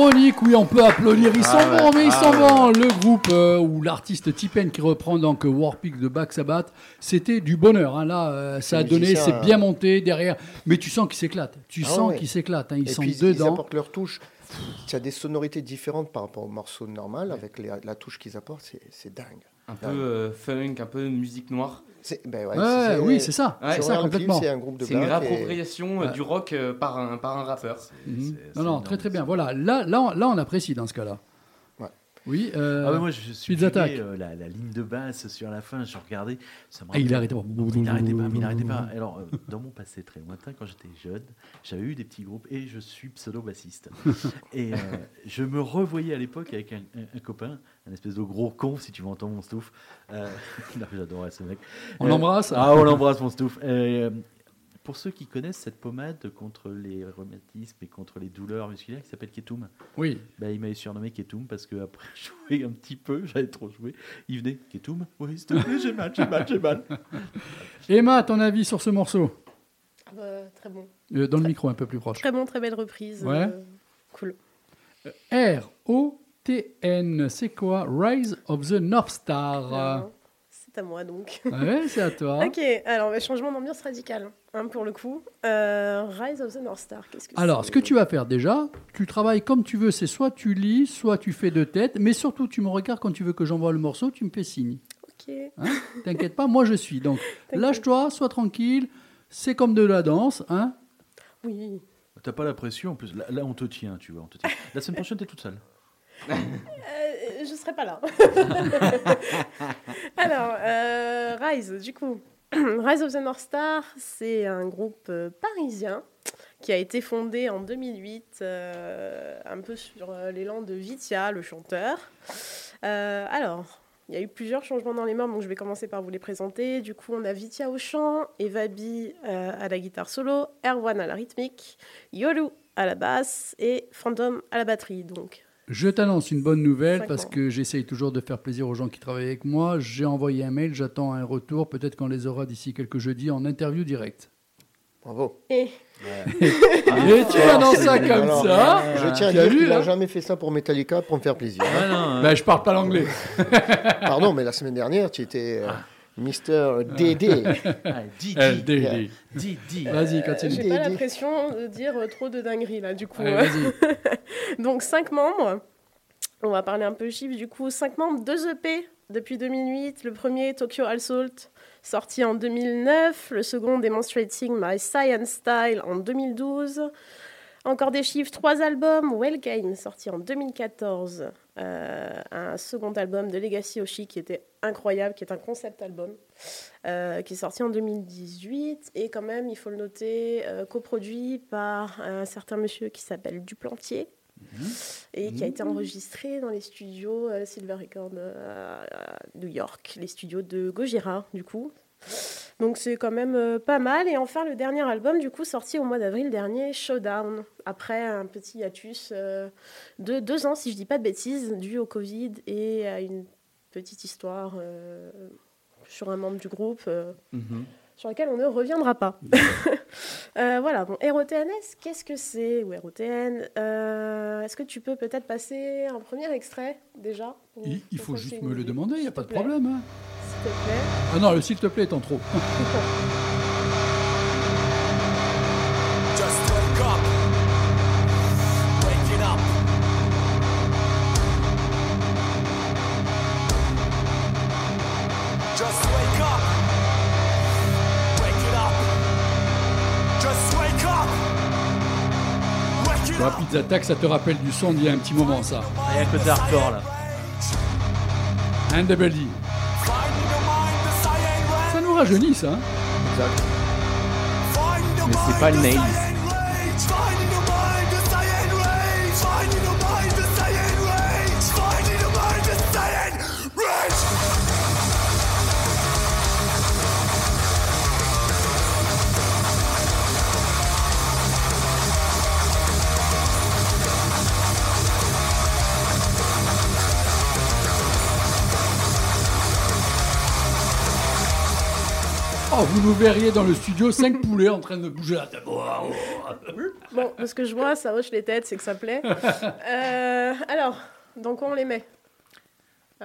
Chronique, oui, on peut applaudir. Ils sont
Ah ouais,
bons, mais ils
ah
sont
ouais.
bons. Le groupe euh, ou l'artiste Tipen qui reprend donc Warpig de Black Sabbath, c'était du bonheur. hein. Là, euh, ça a donné, c'est
euh,
bien monté derrière. Mais tu sens qu'ils s'éclatent. Tu
Ah
sens
ouais.
qu'ils s'éclatent. hein. Ils
Et
sont
puis, ils- Ils
dedans.
apportent leur touche. Tu as des sonorités différentes par rapport au morceau normal, avec les- la touche qu'ils apportent, c'est- c'est dingue.
Un peu euh, funk, un peu musique noire.
C'est- ben ouais,
Ouais,
c'est-
oui, c'est ça.
Ouais,
ça complètement.
C'est un groupe de
C'est une
black et-
réappropriation euh, du rock euh, par, un, par un rappeur.
Mhm.
c'est-
Non,
c'est
non, très très bien. Voilà, là, là, on- là, on apprécie dans ce cas-là. Oui. euh,
Ah ouais, moi, je suis
Speed Attack.
la, la ligne de basse sur la fin, je regardais. Ça me
Ah, il pas.
N'arrêtait pas, mais il n'arrêtait pas. Alors, euh, dans mon passé très lointain, quand j'étais jeune, j'avais eu des petits groupes et je suis pseudo-bassiste. et euh, je me revoyais à l'époque avec un, un- un copain, un espèce de gros con, si tu m'entends, mon stouff. Euh, J'adorais ce mec.
On
Euh,
l'embrasse.
Ah, on l'embrasse, mon stouff. Euh, pour ceux qui connaissent cette pommade contre les rhumatismes et contre les douleurs musculaires qui s'appelle Ketum,
Oui.
bah, il m'avait surnommé Ketum parce qu'après jouer un petit peu, j'avais trop joué. Il venait Ketum, oui, s'il te plaît, j'ai mal, j'ai mal, j'ai mal.
Emma, ton avis sur ce morceau?
Ah bah, très bon.
Euh, Dans le micro, un peu plus proche.
Très bon, très belle reprise.
Ouais.
euh, cool.
R-O-T-N, c'est quoi? Rise of the North Star.
C'est à moi donc.
Ouais, c'est à toi.
Ok, alors bah, changement d'ambiance radical hein, pour le coup. Euh, Rise of the North Star, qu'est-ce que
Alors, ce que tu vas faire déjà, tu travailles comme tu veux, c'est soit tu lis, soit tu fais de tête, mais surtout tu me regardes quand tu veux que j'envoie le morceau, tu me fais signe.
Ok.
Hein T'inquiète pas, moi je suis. Donc, lâche-toi, sois tranquille, c'est comme de la danse. Hein
Oui.
T'as pas la pression en plus. Là, là, on te tient, tu vois. on te tient. La semaine prochaine, t'es toute seule.
Euh, je serai pas là. Alors, euh, Rise, du coup. Rise of the North Star, c'est un groupe euh, parisien qui a été fondé en 2008, euh, un peu sur l'élan de Vitia, le chanteur. Euh, alors, il y a eu plusieurs changements dans les membres, donc je vais commencer par vous les présenter. Du coup, on a Vitia au chant, Evabi euh, à la guitare solo, Erwan à la rythmique, Yolu à la basse et Phantom à la batterie. Donc,
Je t'annonce une bonne nouvelle parce que j'essaye toujours de faire plaisir aux gens qui travaillent avec moi. J'ai envoyé un mail, j'attends un retour. Peut-être qu'on les aura d'ici quelques jeudis en interview directe.
Bravo.
et
Et tu annonces ça comme
Alors,
ça
Je tiens à dire qu'il n'a jamais fait ça pour Metallica pour me faire plaisir.
Ah non,
Ben, je parle pas l'anglais.
Pardon, mais la semaine dernière, tu étais euh, Mister DD.
ah, dis, dis.
Vas-y,
Euh,
continue.
J'ai pas la pression de dire euh, trop de dingueries là, du coup.
Allez, vas-y.
Donc, cinq membres. On va parler un peu chiffres. Du coup, cinq membres, deux EP depuis 2008. Le premier, Tokyo Assault, sorti en 2009. Le second, Demonstrating My Science Style, en 2012. Encore des chiffres, trois albums. Wellgame, sorti en 2014. Euh, un second album de Legacy Oshi qui était incroyable, qui est un concept album, euh, qui est sorti en 2018. Et quand même, il faut le noter, euh, coproduit par un certain monsieur qui s'appelle Duplantier et qui a été enregistré dans les studios Silver Record à New York, les studios de Gojira, du coup. Donc c'est quand même euh, pas mal. Et enfin, le dernier album, du coup, sorti au mois d'avril dernier, Showdown, après un petit hiatus euh, de deux ans, si je dis pas de bêtises, dû au Covid et à une petite histoire euh, sur un membre du groupe.
Mhm.
sur laquelle on ne reviendra pas. Euh, voilà, bon, ROTNS, qu'est-ce que c'est Ou ROTN euh, Est-ce que tu peux peut-être passer un premier extrait déjà
Il, faut juste me le demander, il n'y a pas de problème. hein.
S'il te plaît.
Ah non, le s'il te plaît est en trop.
Just wake up. Wake it up. Just wake up. Wake it up. Just wake up. Wake it
La
up.
pizza tax, ça te rappelle du son d'il y a un petit moment, ça.
Il y a un côté hardcore là.
Un double D.
ray.
Ça hein.
Mais c'est pas le nail.
Oh, vous nous verriez dans le studio, cinq poulets en train de bouger la tête. Oh.
Bon, de ce que je vois, ça hoche les têtes, c'est que ça plaît. Euh, alors, dans quoi on les met?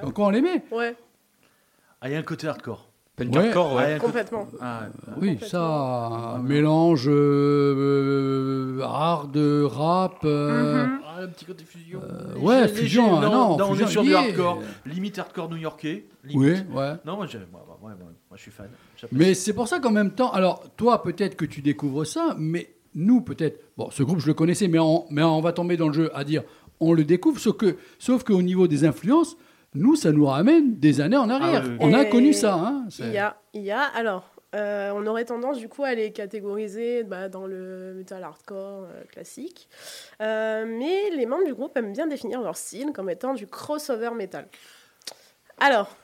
Donc on les met?
Ouais,
Ah, il y a un côté hardcore.
Punk
Ouais.
hardcore,
Ah,
ouais.
complètement.
Ah,
Oui, ça, un mélange euh, hard, rap. euh,
Mhm.
ah, un petit côté fusion.
ouais,
Léger,
fusion, ah non,
on
fusion
est sur du hardcore. Limite hardcore new-yorkais.
Oui, ouais.
Non, moi, j'aime- moi, moi, moi, moi, moi, je suis fan.
Mais c'est pour ça qu'en même temps, alors toi peut-être que tu découvres ça, mais nous peut-être, bon ce groupe je le connaissais, mais on, mais on va tomber dans le jeu à dire on le découvre, sauf que sauf qu'au niveau des influences, nous ça nous ramène des années en arrière.
Ah oui, oui.
On a connu ça. Hein,
Il y a, il y a, alors, euh, on aurait tendance du coup à les catégoriser bah, dans le metal hardcore euh, classique. Euh, mais les membres du groupe aiment bien définir leur style comme étant du crossover metal. Alors,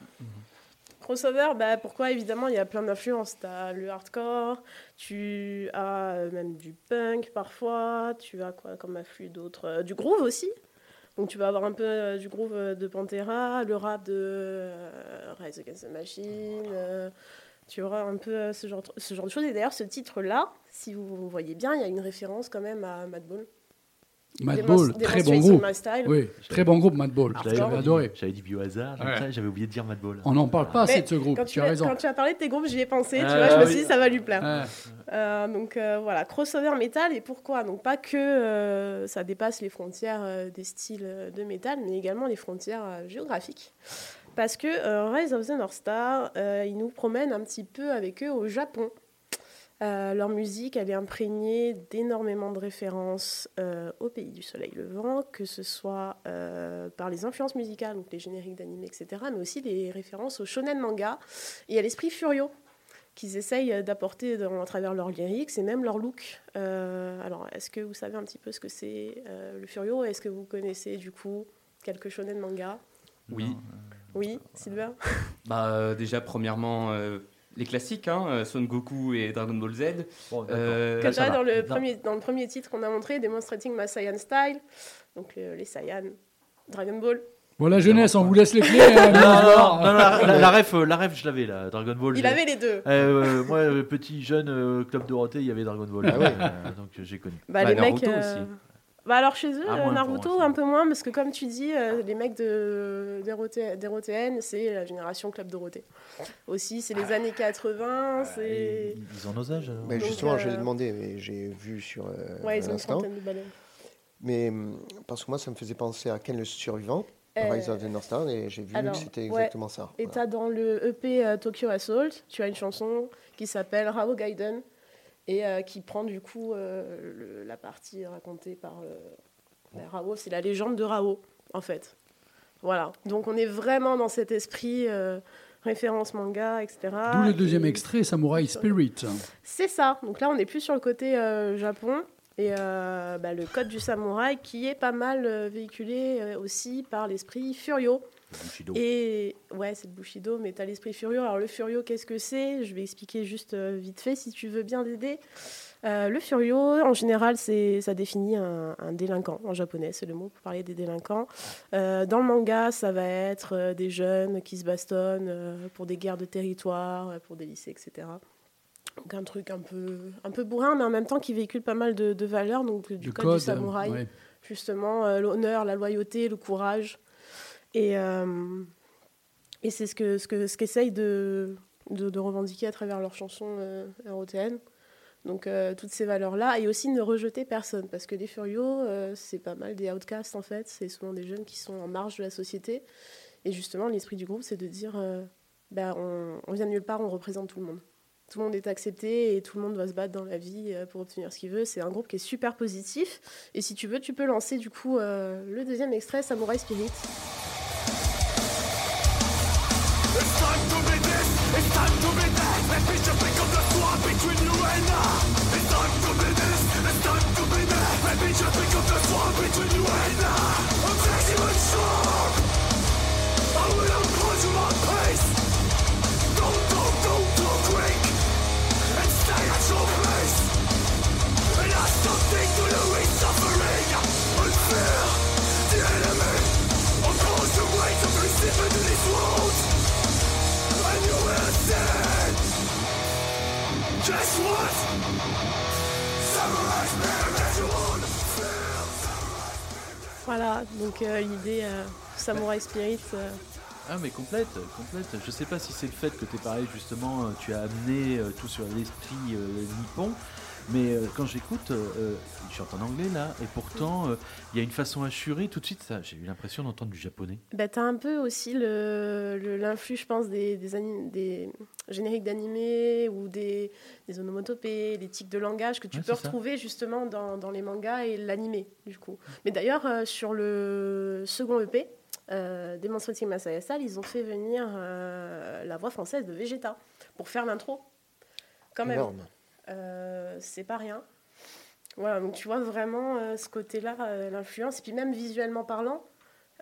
crossover, bah, pourquoi? Évidemment, il y a plein d'influences. Tu as le hardcore, tu as même du punk parfois, tu as quoi comme afflux d'autres? Du groove aussi. Donc tu vas avoir un peu euh, du groove euh, de Pantera, le rap de euh, Rise Against the Machine. tu auras un peu ce genre, de choses. Et d'ailleurs, ce titre-là, si vous voyez bien, il y a une référence quand même à Madball.
Madball, très bon groupe. Oui, très bon groupe Madball. J'avais adoré.
J'avais dit Biohazard,
Ouais.
j'avais- oublié de dire Madball.
On n'en parle pas assez de ce groupe.
Quand
Tu
tu,
as raison.
quand tu as parlé de tes groupes, j'y ai pensé. Tu
Ah,
vois, je me suis dit, ça va lui plaire. Euh, donc euh, voilà, crossover métal et pourquoi? Donc pas que euh, ça dépasse les frontières euh, des styles de métal, mais également les frontières euh, géographiques. Parce que euh, Rise of the North Star, euh, ils nous promènent un petit peu avec eux au Japon. Euh, leur musique, elle est imprégnée d'énormément de références euh, au pays du soleil levant, que ce soit euh, par les influences musicales, donc les génériques d'anime, etc., mais aussi les références au shonen manga et à l'esprit furio qu'ils essayent d'apporter à travers leurs lyrics et même leur look. Euh, alors, est-ce que vous savez un petit peu ce que c'est euh, le furio Est-ce que vous connaissez du coup quelques shonen manga?
Oui.
Oui, Sylvain?
Bah, euh, déjà, premièrement, euh, les classiques, hein, euh, Son Goku et Dragon Ball Z.
Bon.
Euh,
dans le, premier, dans le premier titre qu'on a montré, Demonstrating My Saiyan Style, donc euh, les Saiyan, Dragon Ball.
Bon, la jeunesse, on vous laisse les clés. hein,
Non, non, non, la, la, la ref, la ref, je l'avais là, Dragon Ball.
Il avait les deux.
Euh, euh, moi, petit jeune euh, club Dorothée, il y avait Dragon Ball.
Ah ouais.
euh, donc j'ai connu.
Bah,
Bah,
les
Naruto
mecs. euh,
aussi.
Bah alors chez eux,
Ah,
Naruto un peu moins, parce que comme tu dis, euh, les mecs de d'Erotéenne, c'est la génération Club Dorothée. Aussi, c'est les années 80, c'est...
Ils, ont nos âges. alors.
Mais justement,
euh,
j'allais demander, mais j'ai vu sur euh,
Ouais, ils ont une trentaine de balais.
Mais hum, parce que moi, ça me faisait penser à Ken le survivant,
Euh,
Rise of the North Star, et j'ai vu
alors,
que c'était
ouais.
exactement ça.
Et
Voilà.
t'as dans le EP euh, Tokyo Assault, tu as une chanson qui s'appelle Rao Gaiden et euh, qui prend du coup euh, le- la partie racontée par euh, ben, Rao, c'est la légende de Rao en fait. Voilà, donc on est vraiment dans cet esprit référence manga, etc.
D'où le deuxième
Et
extrait, Samurai Spirit.
C'est ça, donc là on est plus sur le côté Japon. Et euh, bah, le code du samouraï qui est pas mal euh, véhiculé euh, aussi par l'esprit Furio.
Bushido.
Et ouais, c'est le Bushido, mais tu as l'esprit Furio. Alors, le Furio, qu'est-ce que c'est? Je vais expliquer juste vite fait si tu veux bien l'aider. Euh, le Furio, en général, c'est ça définit un, un délinquant en japonais, c'est le mot pour parler des délinquants. Euh, dans le manga, ça va être des jeunes qui se bastonnent pour des guerres de territoire, pour des lycées, etc. Donc un truc un peu, un peu bourrin, mais en même temps qui véhicule pas mal de, de valeurs, donc du
Du
code,
code.
du samouraï
ouais.
justement euh, l'honneur, la loyauté, le courage. Et, euh, et c'est ce que ce que ce qu'essayent de, de, de revendiquer à travers leurs chansons euh. Donc euh, toutes ces valeurs-là, et aussi ne rejeter personne, parce que les furios, c'est pas mal des outcasts en fait, c'est souvent des jeunes qui sont en marge de la société. Et justement, l'esprit du groupe, c'est de dire, ben, on, on vient de nulle part, on représente tout le monde. Tout le monde est accepté et tout le monde va se battre dans la vie euh, pour obtenir ce qu'il veut. C'est un groupe qui est super positif. Et si tu veux, tu peux lancer du coup euh, le deuxième extrait, Samurai Spirit. Voilà, donc euh, l'idée euh, Samurai Spirit. euh,
Ah mais complète, complète. Je sais pas si c'est le fait que t'es pareil justement, euh, tu as amené euh, tout sur l'esprit euh, nippon, mais euh, quand j'écoute, euh, euh, je chante en anglais là, et pourtant euh, il y a une façon assurée tout de suite. Ça, j'ai eu l'impression d'entendre du japonais.
Bah, t'as un peu aussi le- le- l'influx, je pense, des, des, anim- des génériques d'animés ou des, des onomatopées, des tics de langage que tu
Ouais,
peux
ça.
retrouver justement dans, dans les mangas et l'animé, du coup. Mais d'ailleurs, euh, sur le second EP, euh, Demonstrating Masaya Style, ils ont fait venir euh, la voix française de Vegeta pour faire l'intro. Quand même.
Énorme.
Euh, c'est pas rien. Voilà, donc tu vois vraiment euh, ce côté-là, euh, l'influence. Et puis même visuellement parlant,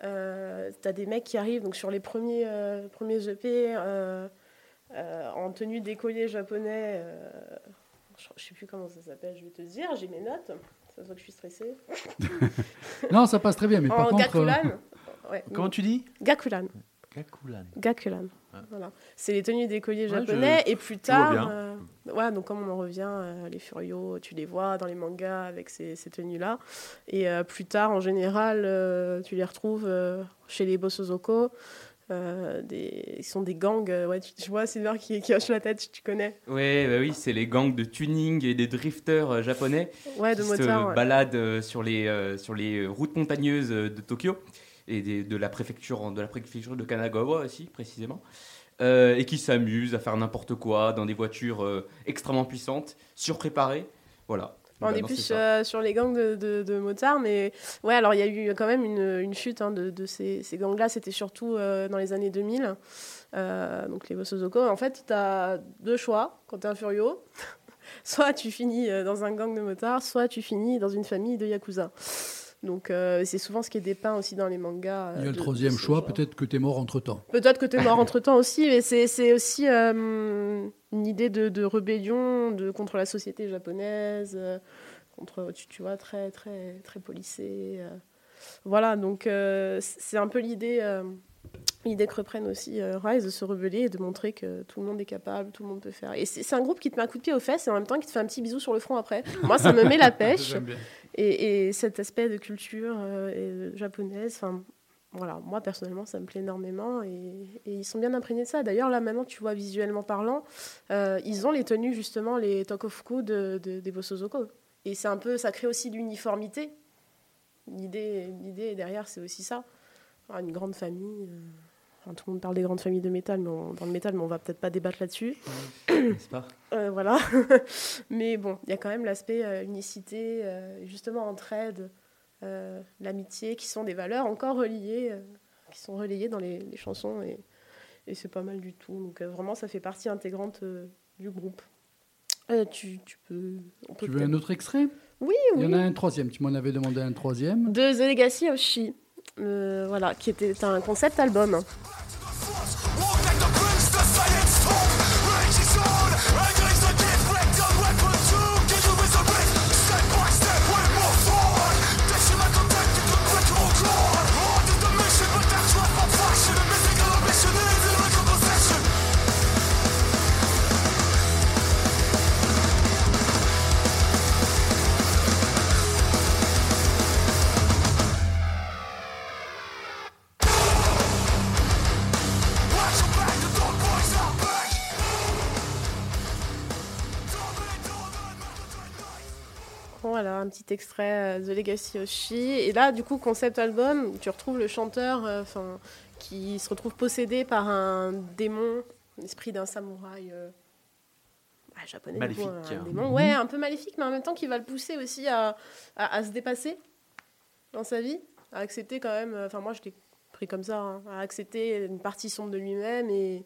euh, t'as des mecs qui arrivent donc sur les premiers, euh, premiers EP euh, euh, en tenue d'écolier japonais. euh, je, je sais plus comment ça s'appelle, je vais te dire, j'ai mes notes. Ça se voit que je suis stressée.
Non, ça passe très bien, mais par
en
contre. euh,
Gakulan. Ouais,
Comment tu dis?
Gakulan.
Kakulan.
Gakulan.
Ah.
Voilà. C'est les tenues d'écoliers
Ouais,
japonais. Et plus tard, euh, ouais, donc comme on en revient, euh, les furios, tu les vois dans les mangas avec ces, ces tenues-là. Et euh, plus tard, en général, euh, tu les retrouves euh, chez les Bossozoko. Euh, des, ils sont des gangs. ouais, tu, tu vois, Sylvain qui, qui hoche la tête, tu connais.
Ouais, bah oui, c'est les gangs de tuning et des drifters euh, japonais
Ouais, de
qui se
ouais.
baladent euh, sur les, euh, sur les routes montagneuses euh, de Tokyo et des- de, la préfecture, de la préfecture de Kanagawa aussi, précisément. euh, et qui s'amusent à faire n'importe quoi dans des voitures euh, extrêmement puissantes, surpréparées. Voilà.
On est
Globalement,
plus euh, sur les gangs de, de, de motards, mais ouais, alors il y a eu quand même une, une chute hein, de, de ces, ces gangs-là. C'était surtout euh, dans les années 2000. Euh, donc les Bossozoko. En fait, tu as deux choix quand tu es un furio. soit tu finis dans un gang de motards, soit tu finis dans une famille de yakuza. Donc euh, c'est souvent ce qui est dépeint aussi dans les mangas.
Il y a
euh,
le troisième
de
choix, peut-être que tu es mort entre-temps.
Peut-être que tu es mort entre temps aussi, mais c'est aussi euh, une idée de, de rébellion de, contre la société japonaise, contre, tu, tu vois, très, très, très policée. Voilà, donc c'est un peu l'idée l'idée que reprennent aussi euh, Rise de se rebeller et de montrer que tout le monde est capable, tout le monde peut faire. Et c'est un groupe qui te met un coup de pied aux fesses et en même temps qui te fait un petit bisou sur le front après. Moi, ça me met la pêche. Et, et cet aspect de culture euh, et japonaise, enfin, voilà, moi personnellement, ça me plaît énormément et, et ils sont bien imprégnés de ça. D'ailleurs, là maintenant, tu vois, visuellement parlant, euh, ils ont les tenues justement, les tokofuku de, de- des Bossozoko. Et c'est un peu, ça crée aussi l'uniformité. L'idée, l'idée derrière, c'est aussi ça. Une grande famille. euh, enfin, tout le monde parle des grandes familles de métal, mais on- dans le métal, mais on va peut-être pas débattre là-dessus.
N'est-ce pas
Euh, voilà. Mais bon, il y a quand même l'aspect euh, unicité, euh, justement entraide, euh, l'amitié, qui sont des valeurs encore reliées, euh, qui sont relayées dans les, les chansons, et, et c'est pas mal du tout. Donc vraiment, ça fait partie intégrante du groupe. Tu, tu peux... On peut
Tu veux un autre extrait?
Oui,
Il y
oui.
en a un troisième. Tu m'en avais demandé un troisième.
De The Legacy of She, voilà, qui était un concept album. Voilà, un petit extrait euh, The Legacy of She. Et là, du coup, concept album, tu retrouves le chanteur euh, qui se retrouve possédé par un démon, l'esprit d'un samouraï euh, bah, japonais. du coup,
Maléfique.
un démon. Ouais, un peu maléfique, mais en même temps qui va le pousser aussi à, à- à se dépasser dans sa vie, à accepter quand même. euh, Enfin, moi, je l'ai pris comme ça, hein, à accepter une partie sombre de lui-même et.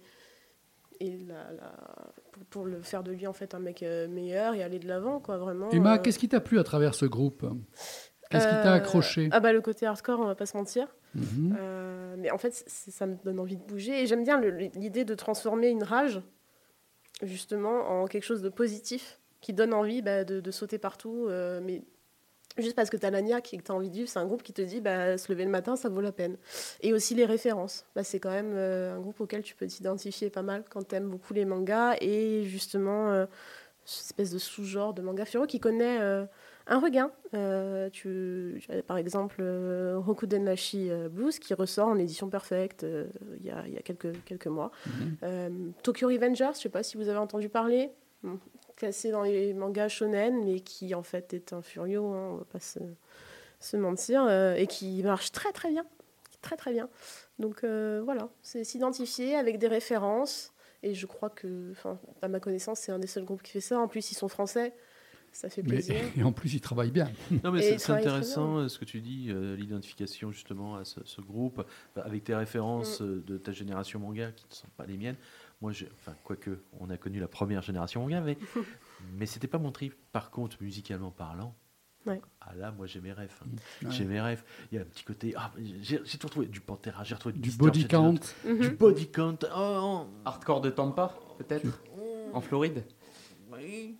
Et la- la- pour, pour le faire de lui en fait un mec euh, meilleur et aller de l'avant quoi vraiment
Emma,
euh,
qu'est-ce qui t'a plu à travers ce groupe? Qu'est-ce qui t'a
euh,
accroché?
Ah bah le côté hardcore, on va pas se mentir.
Mhm.
Euh, mais en fait, ça me donne envie de bouger. Et j'aime bien l'idée de transformer une rage, justement, en quelque chose de positif, qui donne envie bah, de, de sauter partout. euh, mais juste parce que tu as la niaque et que tu as envie de vivre, c'est un groupe qui te dit bah, se lever le matin, ça vaut la peine. Et aussi les références. Bah, c'est quand même euh, un groupe auquel tu peux t'identifier pas mal quand tu aimes beaucoup les mangas. Et justement, euh, cette espèce de sous-genre de manga fureux qui connaît euh, un regain. Euh, tu, par exemple Rokuden Nashi euh, Blues qui ressort en édition perfecte il y, y a quelques, quelques mois.
Mhm.
Tokyo Revengers, je ne sais pas si vous avez entendu parler, classé dans les mangas shonen, mais qui en fait est un furio, hein, on va pas se, se mentir, euh, et qui marche très très bien. Très très bien. Donc euh, voilà, c'est s'identifier avec des références. Et je crois que, enfin, à ma connaissance, c'est un des seuls groupes qui fait ça. En plus, ils sont français. Ça fait
Mais,
plaisir.
et en plus, il travaille bien.
Non, mais c'est- intéressant euh, ce que tu dis, euh, l'identification justement à ce, ce groupe, bah, avec tes références
Mm.
de ta génération manga qui ne sont pas les miennes. Moi, j'ai- enfin, quoique, on a connu la première génération manga, mais, mais c'était pas mon trip. Par contre, musicalement parlant,
Ouais.
ah là, moi j'ai mes rêves. hein.
Ouais.
J'ai mes rêves. Il y a un petit côté. Ah, j'ai j'ai tout retrouvé. Du Pantera, j'ai retrouvé
Du
Disturbed,
body
j'ai
count.
retrouvé-
Mhm.
Du body count. Oh,
Hardcore de Tampa, peut-être En Floride?
Oui.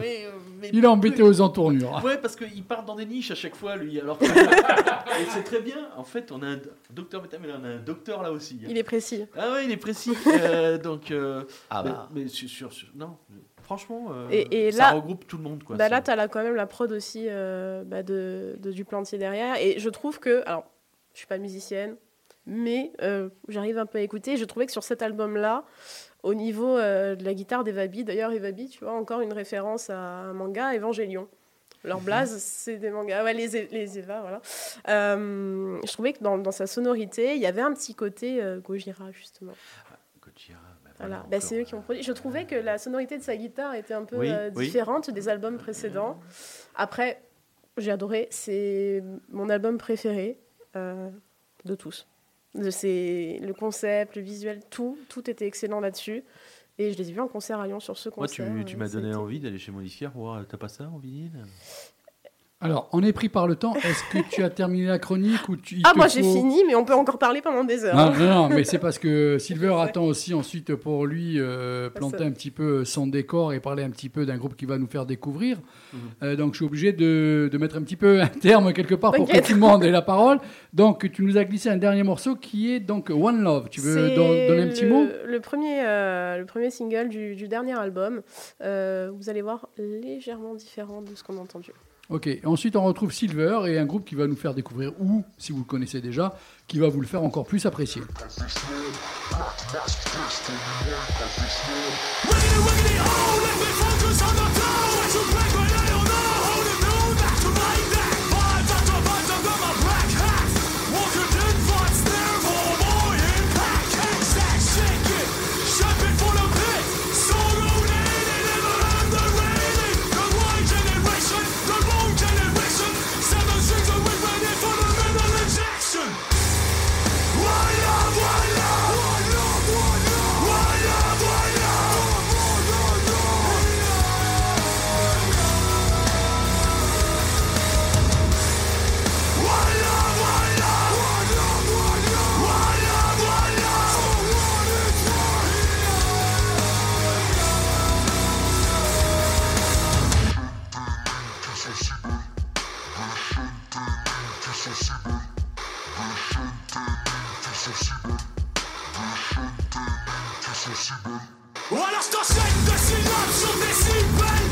Oui, mais
Il est embêté aux entournures.
Ouais, parce qu'il part dans des niches à chaque fois, lui. Alors que- Et c'est très bien. En fait, on a un docteur mais là, on a un docteur là aussi.
Il est précis.
Ah ouais, il est précis. Euh, donc, euh,
Ah bah.
mais, sur, sur- sur- non, franchement, euh,
Et- et
ça
là-
regroupe tout le monde, quoi.
Bah là, tu as quand même la prod aussi euh, bah, de, de Duplantier derrière. Et je trouve que, alors, je suis pas musicienne, mais euh, j'arrive un peu à écouter. Je trouvais que sur cet album-là, au niveau euh, de la guitare d'Evabi, d'ailleurs, Evabi, tu vois, encore une référence à un manga, Evangelion. Leur blaze, c'est des mangas. Ouais, les, les Eva, voilà. Euh, je trouvais que dans, dans sa sonorité, il y avait un petit côté euh, Gojira, justement.
Gojira, bah
Voilà. Bah, c'est eux qui ont
euh,
produit. Je trouvais que la sonorité de sa guitare était un peu
Oui, oui.
différente des albums précédents. Après, j'ai adoré. C'est mon album préféré de tous. De ses- le concept, le visuel, tout, tout était excellent là-dessus. Et je les ai vus en concert à Lyon sur ce
Moi, tu,
concert.
tu
euh,
m'as donné
c'était-
envie d'aller chez mon disquaire pour voir. T'as pas ça en vinyle?
Alors, on est pris par le temps. Est-ce que tu as terminé la chronique ou tu
Ah, moi j'ai fini, mais on peut encore parler pendant des heures.
Non, non, non, mais c'est parce que Silver attend aussi ensuite pour lui euh, planter un petit peu son décor et parler un petit peu d'un groupe qui va nous faire découvrir.
Mhm.
Euh, donc je suis obligé de, de mettre un petit peu un terme quelque part pour que tout le monde ait la parole. Donc tu nous as glissé un dernier morceau qui est donc One Love. Tu veux don- donner un petit
le-
mot
le premier, euh, le premier single du, du dernier album. Euh, vous allez voir légèrement différent de ce qu'on a entendu.
Ok. Ensuite on retrouve Silver et un groupe qui va nous faire découvrir ou si vous le connaissez déjà, qui va vous le faire encore plus apprécier.
Ou alors je t'enchaîne de syllabes sur des syllabes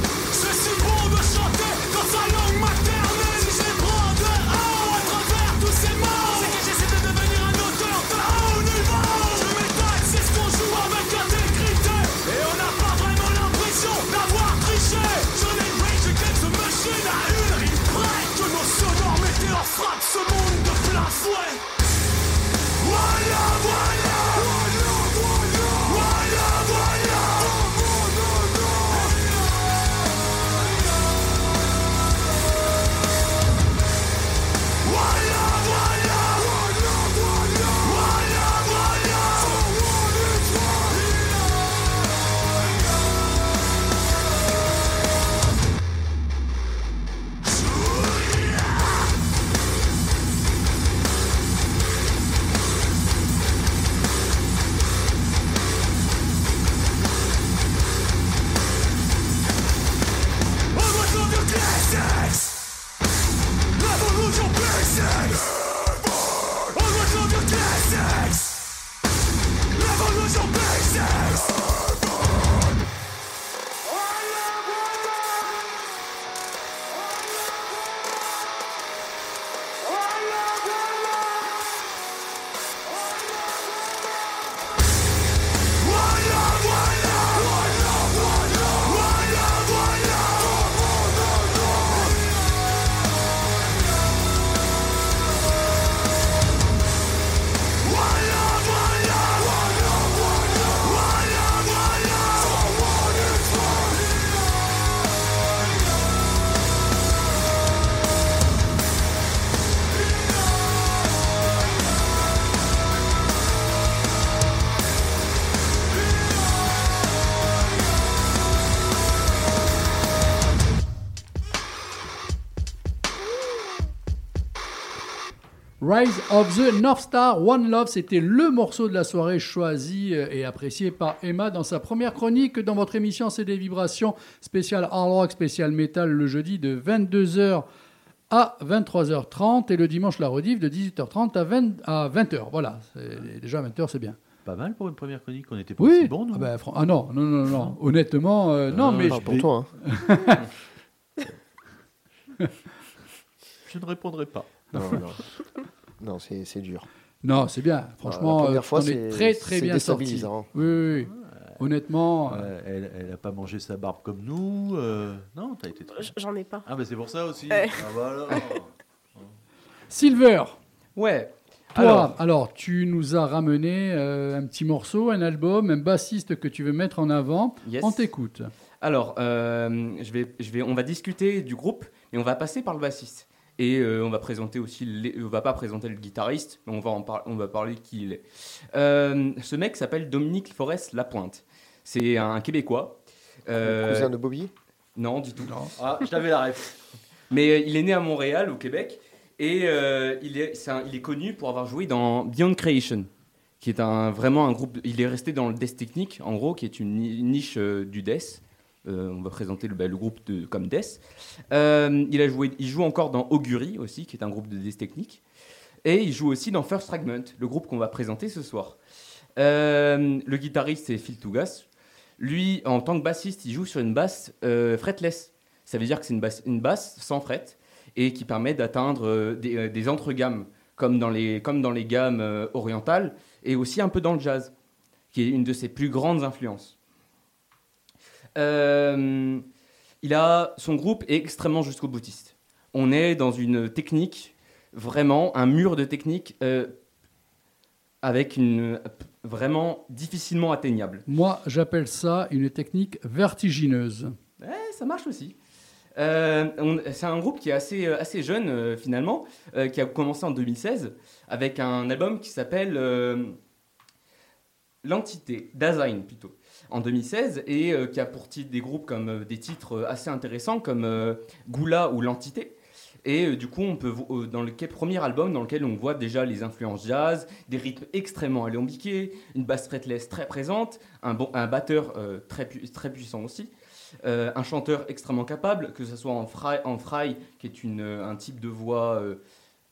Rise of the North Star, One Love, c'était le morceau de la soirée choisi euh, et apprécié par Emma dans sa première chronique dans votre émission C'est des vibrations spécial hard rock, spécial metal le jeudi de 22h à 23h30 et le dimanche la rediff de 18h30 à 20, à 20h. Voilà, C'est- déjà 20h c'est bien.
Pas mal pour une première chronique, on était pas
Oui.
aussi bon, nous
ah, ben, ah non, non, non, non. Honnêtement, euh, non,
Ah,
mais
Pas
je-
pour toi. hein.
Je ne répondrai pas.
Non, non. Non, c'est c'est dur.
non, c'est bien. Franchement,
la
euh,
première fois,
on est
c'est-
très très
c'est
bien sorti. Oui, oui, oui. Honnêtement, euh,
Euh, elle, elle a pas mangé sa barbe comme nous. euh, Non, t'as été très.
J'en ai pas.
Ah, bah c'est pour ça aussi.
Ouais.
Ah, bah alors.
Silver,
Ouais.
toi, alors,
Alors,
tu nous as ramené euh, un petit morceau, un album, un bassiste que tu veux mettre en avant.
yes.
On t'écoute.
Alors, euh, je vais, je vais, on va discuter du groupe, mais on va passer par le bassiste. Et euh, on va présenter aussi, les- on va pas présenter le guitariste, mais on va, en par- on va parler de qui il est. Euh, ce mec s'appelle Dominique Forest Lapointe. C'est un Québécois. Euh,
Cousin de Bobby?
Non, du tout.
Ah, je t'avais la ref.
Mais euh, il est né à Montréal, au Québec, et euh, il, est, c'est un- il est connu pour avoir joué dans Beyond Creation, qui est un, vraiment un groupe. Il est resté dans le death technique, en gros, qui est une ni- niche euh, du death. Euh, on va présenter le, bah, groupe de, comme death. Euh, il, joue encore dans Augury aussi, qui est un groupe de death technique. Et il joue aussi dans First Fragment, le groupe qu'on va présenter ce soir. Euh, le guitariste, c'est Phil Tougas. Lui, en tant que bassiste, il joue sur une basse fretless. Ça veut dire que c'est une basse, une basse sans fret et qui permet d'atteindre des, des entre-gammes, comme dans les, comme dans les gammes orientales, et aussi un peu dans le jazz, qui est une de ses plus grandes influences. Euh, il a, son groupe est extrêmement jusqu'au boutiste. On est dans une technique, vraiment un mur de technique euh, avec une vraiment difficilement atteignable.
Moi, j'appelle ça une technique vertigineuse.
Ça marche aussi. Euh, c'est un groupe qui est assez, assez jeune euh, finalement, euh, qui a commencé en 2016 avec un album qui s'appelle L'Entité, Dasein plutôt, en 2016, et euh, qui a pour titre des groupes comme euh, des titres euh, assez intéressants comme Goula ou L'Entité. Et du coup, on peut dans le premier album dans lequel on voit déjà les influences jazz, des rythmes extrêmement alambiqués, une basse fretless très présente, un, bon, un batteur très, très puissant aussi. Un chanteur extrêmement capable, que ce soit en fry, en fry qui est une, un type de voix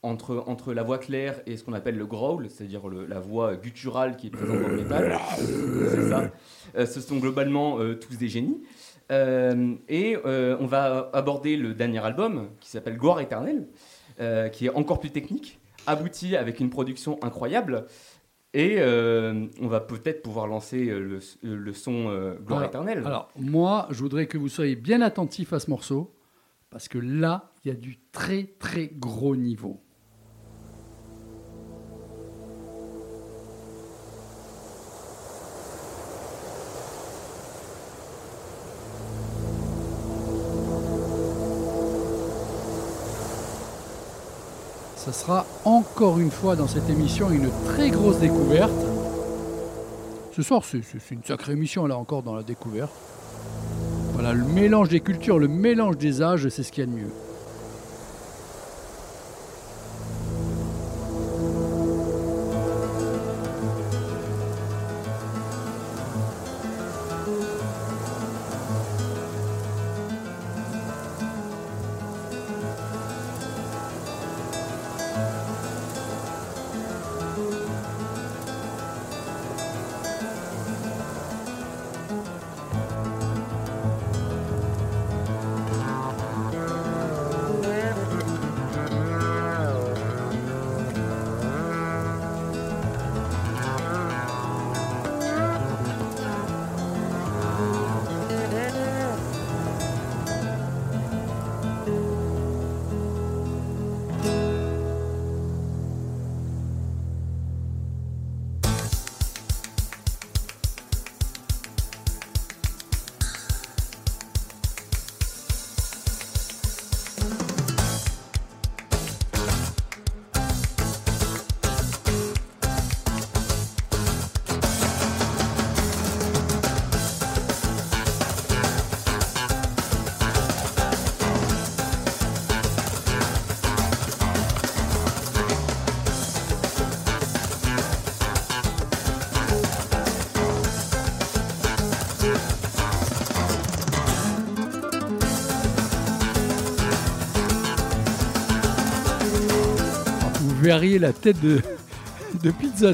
entre, entre la voix claire et ce qu'on appelle le growl, c'est-à-dire la voix gutturale qui est présente dans le métal. C'est ça. Euh, ce sont globalement euh, tous des génies. Euh, et on va aborder le dernier album qui s'appelle Gloire éternelle, qui est encore plus technique, abouti avec une production incroyable. Et euh, on va peut-être pouvoir lancer le, le son euh, Gloire
Alors-
éternelle.
Alors, moi, je voudrais que vous soyez bien attentifs à ce morceau, parce que là, il y a du très, très gros niveau. Ça sera encore une fois dans cette émission une très grosse découverte. Ce soir, c'est une sacrée émission, là encore, dans la découverte. Voilà, le mélange des cultures, le mélange des âges, c'est ce qu'il y a de mieux. Verriez la tête de, de Pizza.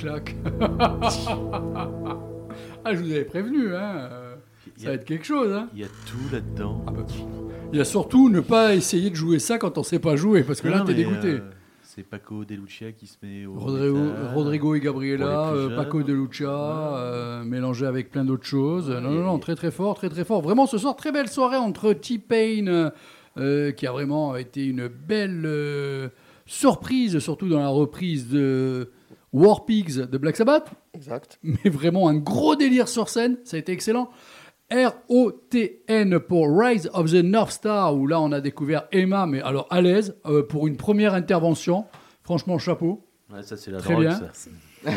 Claque. ah, je vous avais prévenu, hein. Ça
a-
va être quelque chose, hein.
Il y a tout là-dedans.
Ah bah, Il y a surtout ne pas essayer de jouer ça quand on sait pas jouer, parce que là,
Non,
t'es
mais,
dégoûté.
euh, c'est Paco De Lucia qui se met au.
Rodrigo,
métal.
Rodrigo et Gabriela, euh. Paco de Lucia, euh, mélangé avec plein d'autres choses.
Ouais,
non, non, non, très très fort, très très fort. Vraiment, ce soir, très belle soirée entre T-Pain, qui a vraiment été une belle surprise, surtout dans la reprise de War Pigs de Black Sabbath.
Exact.
Mais vraiment un gros délire sur scène, ça a été excellent. R-O-T-N pour Rise of the North Star, où là on a découvert Emma, mais alors à l'aise, euh, pour une première intervention. Franchement, chapeau.
Ouais, ça, c'est la
Très
drogue,
bien.
ça.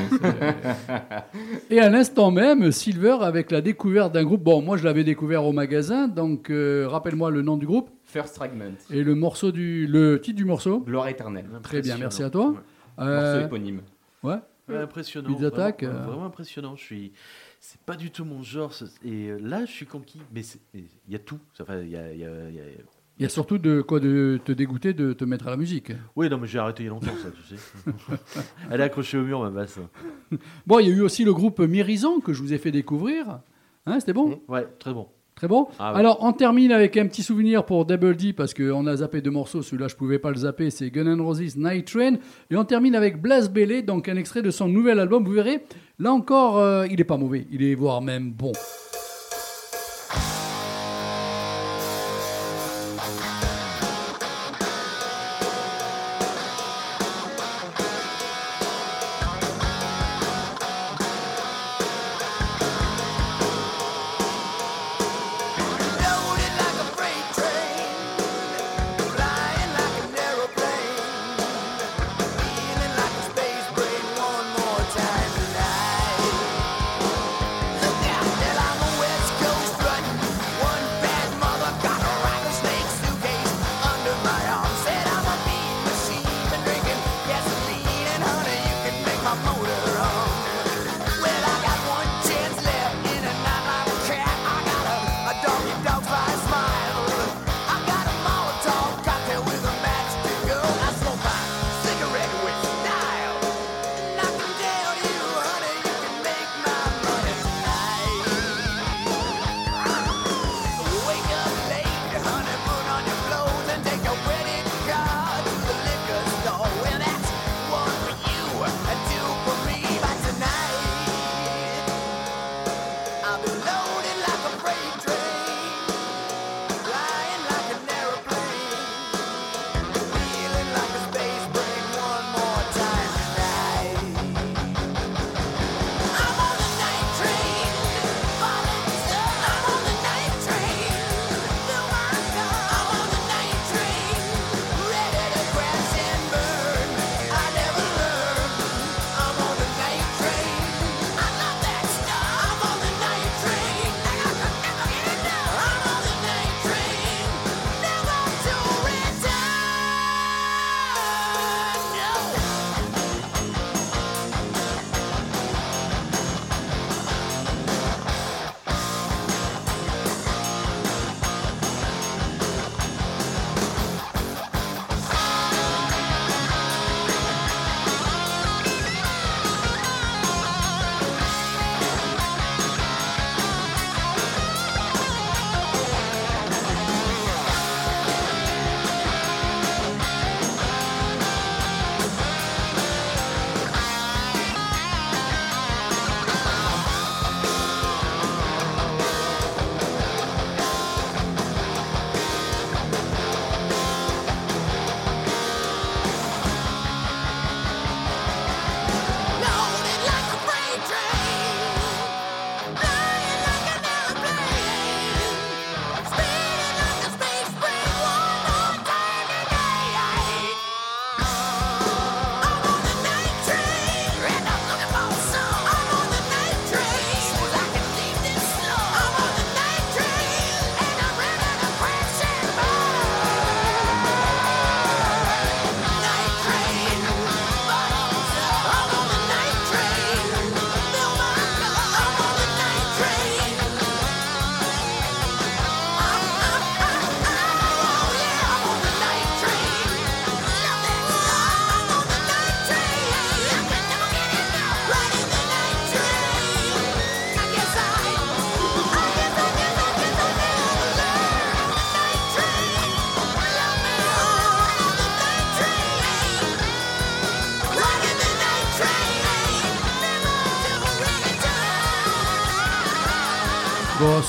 Et à l'instant même, Silver avec la découverte d'un groupe. Bon, moi je l'avais découvert au magasin, donc euh, rappelle-moi le nom du groupe
First Fragment.
et le morceau du, le titre du morceau.
Gloire éternelle.
Très bien, merci à toi.
Ouais.
Euh,
Morceau éponyme.
Ouais.
Ouais, impressionnant. Vraiment,
Attack,
ouais,
euh.
Vraiment impressionnant. Je suis. C'est pas du tout mon genre. Et euh, là, je suis conquis. Mais il y a tout. Enfin, il y a, il y a- il y a-
Il y a surtout de quoi de te dégoûter de te mettre à la musique.
Oui, non, mais j'ai arrêté il y a longtemps, ça, tu sais. Elle est accrochée au mur, ma basse.
Bon, il y a eu aussi le groupe Myrison que je vous ai fait découvrir. Hein, c'était bon?
Ouais, très bon.
Très bon.
Ah ouais.
Alors, on termine avec un petit souvenir pour Double D, parce qu'on a zappé deux morceaux. Celui-là, je pouvais pas le zapper. C'est Gun N' Roses Night Train. Et on termine avec Blas Bailey, donc un extrait de son nouvel album. Vous verrez, là encore, euh, il est pas mauvais. Il est voire même bon.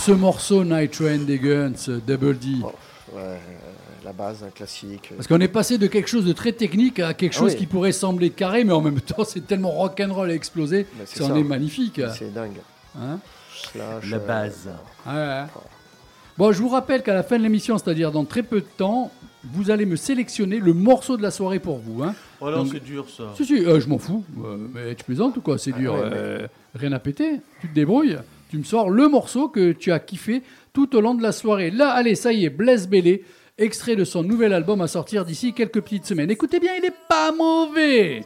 Ce morceau Night Train des Guns, euh, Double D.
Bon, ouais, euh, la base, un classique.
Parce qu'on est passé de quelque chose de très technique à quelque
Ah
chose
oui.
qui pourrait sembler carré, mais en même temps c'est tellement rock'n'roll et explosé, ça en est magnifique.
C'est dingue.
Hein
Slash,
La
euh,
base.
Ouais, ouais. Bon, je vous rappelle qu'à la fin de l'émission, c'est-à-dire dans très peu de temps, vous allez me sélectionner le morceau de la soirée pour vous. Hein.
Oh non, c'est dur ça.
Si, si, euh, je m'en fous. Euh, mais tu plaisantes ou quoi C'est dur.
ouais, mais-
euh, rien à péter. Tu te débrouilles. Tu me sors le morceau que tu as kiffé tout au long de la soirée. Là, allez, ça y est, Blaise Bellé, extrait de son nouvel album à sortir d'ici quelques petites semaines. Écoutez bien, il est pas mauvais.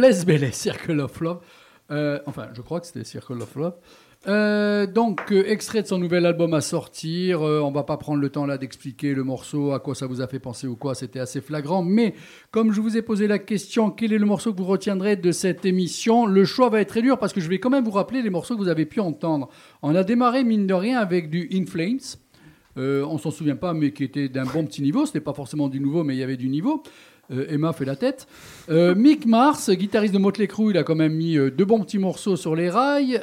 Blaise Bellet, Circle of Love. Euh, enfin, je crois que c'était Circle of Love. Euh, donc, euh, extrait de son nouvel album à sortir. Euh, on va pas prendre le temps là d'expliquer le morceau, à quoi ça vous a fait penser ou quoi. C'était assez flagrant. Mais comme je vous ai posé la question, quel est le morceau que vous retiendrez de cette émission? Le choix va être très dur parce que je vais quand même vous rappeler les morceaux que vous avez pu entendre. On a démarré mine de rien avec du In Flames. On s'en souvient pas, mais qui était d'un bon petit niveau. C'était pas forcément du nouveau, mais il y avait du niveau. Euh, Emma fait la tête. Euh, Mick Mars, guitariste de Motley Crue, il a quand même mis euh, deux bons petits morceaux sur les rails.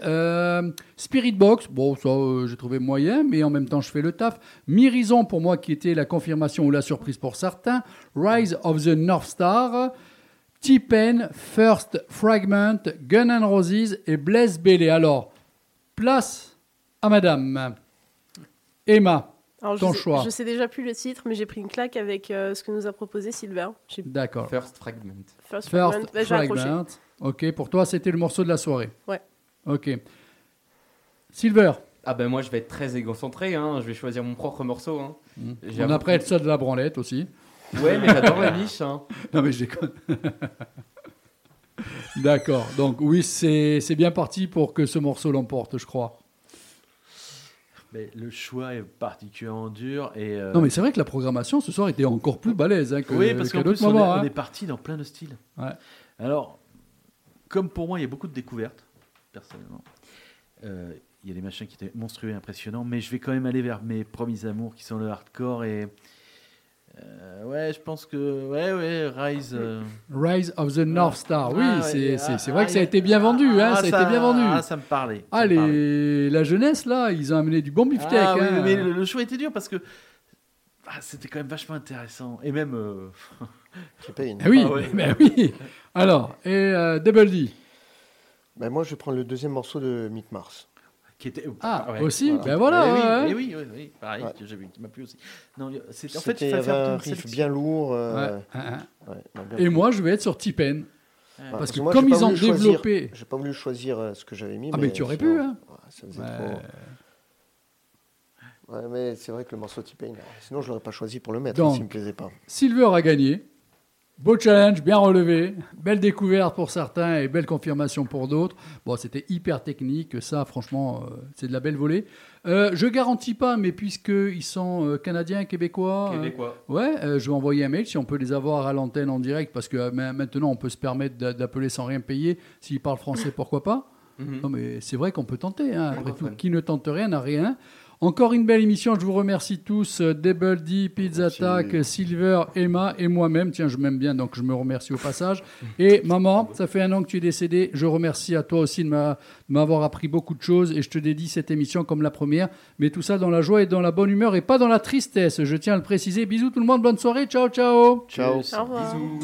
Spirit Box, bon, ça j'ai trouvé moyen, mais en même temps je fais le taf. Mirison, pour moi, qui était la confirmation ou la surprise pour certains. Rise of the North Star. T-Pen, First Fragment, Gun N' Roses et Blaise Bailey. Alors, place à madame. Emma,
Alors, je
Ton
sais,
choix.
Je sais déjà plus le titre, mais j'ai pris une claque avec euh, ce que nous a proposé Silver.
D'accord.
First Fragment.
First Fragment.
First
Bah.
Fragment. Ok, pour toi, c'était le morceau de la soirée.
Ouais.
Ok. Silver.
Ah ben moi je vais être très égocentré, hein. je vais choisir mon propre morceau. Hein. J'ai
On a après ça de la branlette aussi.
Ouais mais j'adore la niche. Hein.
Non, mais je déconne. D'accord. Donc, oui, c'est c'est bien parti pour que ce morceau l'emporte, je crois.
Mais le choix est particulièrement dur. Et, euh,
Non, mais c'est vrai que la programmation ce soir était encore plus balèze hein, que,
oui, parce qu'en plus, on est,
moments.
on
hein.
est parti dans plein de styles.
Ouais.
Alors, comme pour moi, il y a beaucoup de découvertes, personnellement. Euh, Il y a des machins qui étaient monstrueux et impressionnants, mais je vais quand même aller vers mes premiers amours qui sont le hardcore et. Euh, ouais, je pense que. Ouais, ouais, Rise. euh,
Rise of the North Star. Oui,
ah, ouais,
c'est
ah,
c'est- c'est
ah,
vrai que ça a
ah,
été bien vendu. hein,
ah,
ça a été bien vendu.
Ah, ça me parlait.
Ah,
parlait.
les- la jeunesse, là, ils ont amené du bon beefsteak.
Ah, oui,
hein.
mais le, le choix était dur parce que ah, c'était quand même vachement intéressant. Et même. euh,
T-Pain.
Ah oui,
Ah ouais.
ben oui. Alors, et euh, Double D.
Ben, moi, je vais prendre le deuxième morceau de Mick Mars.
Qui était,
Ah,
ouais,
aussi,
voilà.
ben voilà.
Eh oui,
ouais.
eh oui, oui, oui, pareil,
Ouais.
m'a plu aussi. Non, c'est en fait,
il
fallait faire
un riff bien lourd. euh,
Ouais,
ouais, m'a bien
Et moi, je vais être sur Tipen.
Ouais.
Parce que
moi,
comme ils ont développé.
J'ai pas voulu choisir euh, ce que j'avais mis.
Ah, mais tu aurais pu, hein.
ouais, ça faisait
Ouais.
trop. Ouais, mais c'est vrai que le morceau T-Pain, euh, sinon je l'aurais pas choisi pour le mettre
Donc.
s'il me plaisait pas.
Silver a gagné. Beau challenge, bien relevé. Belle découverte pour certains et belle confirmation pour d'autres. Bon, c'était hyper technique. Ça, franchement, euh, c'est de la belle volée. Euh, je garantis pas, mais puisqu'ils sont euh, canadiens, québécois. euh,
Québécois.
Ouais, je vais envoyer un mail si on peut les avoir à l'antenne en direct, parce que ma- maintenant on peut se permettre d'a- d'appeler sans rien payer. S'ils parlent français, pourquoi pas?
Mhm.
Non, mais c'est vrai qu'on peut tenter. hein. Après tout, qui ne tente rien n'a rien. Encore une belle émission. Je vous remercie tous. euh, Double D, Pizza
Merci.
Attack, Silver, Emma et moi-même. Tiens, je m'aime bien, donc je me remercie au passage. Et maman, ça fait un an que tu es décédée. Je remercie à toi aussi de m'a- de m'avoir appris beaucoup de choses et je te dédie cette émission comme la première. Mais tout ça dans la joie et dans la bonne humeur et pas dans la tristesse. Je tiens à le préciser. Bisous tout le monde. Bonne soirée. Ciao, ciao.
Ciao.
Au revoir.
Bisous.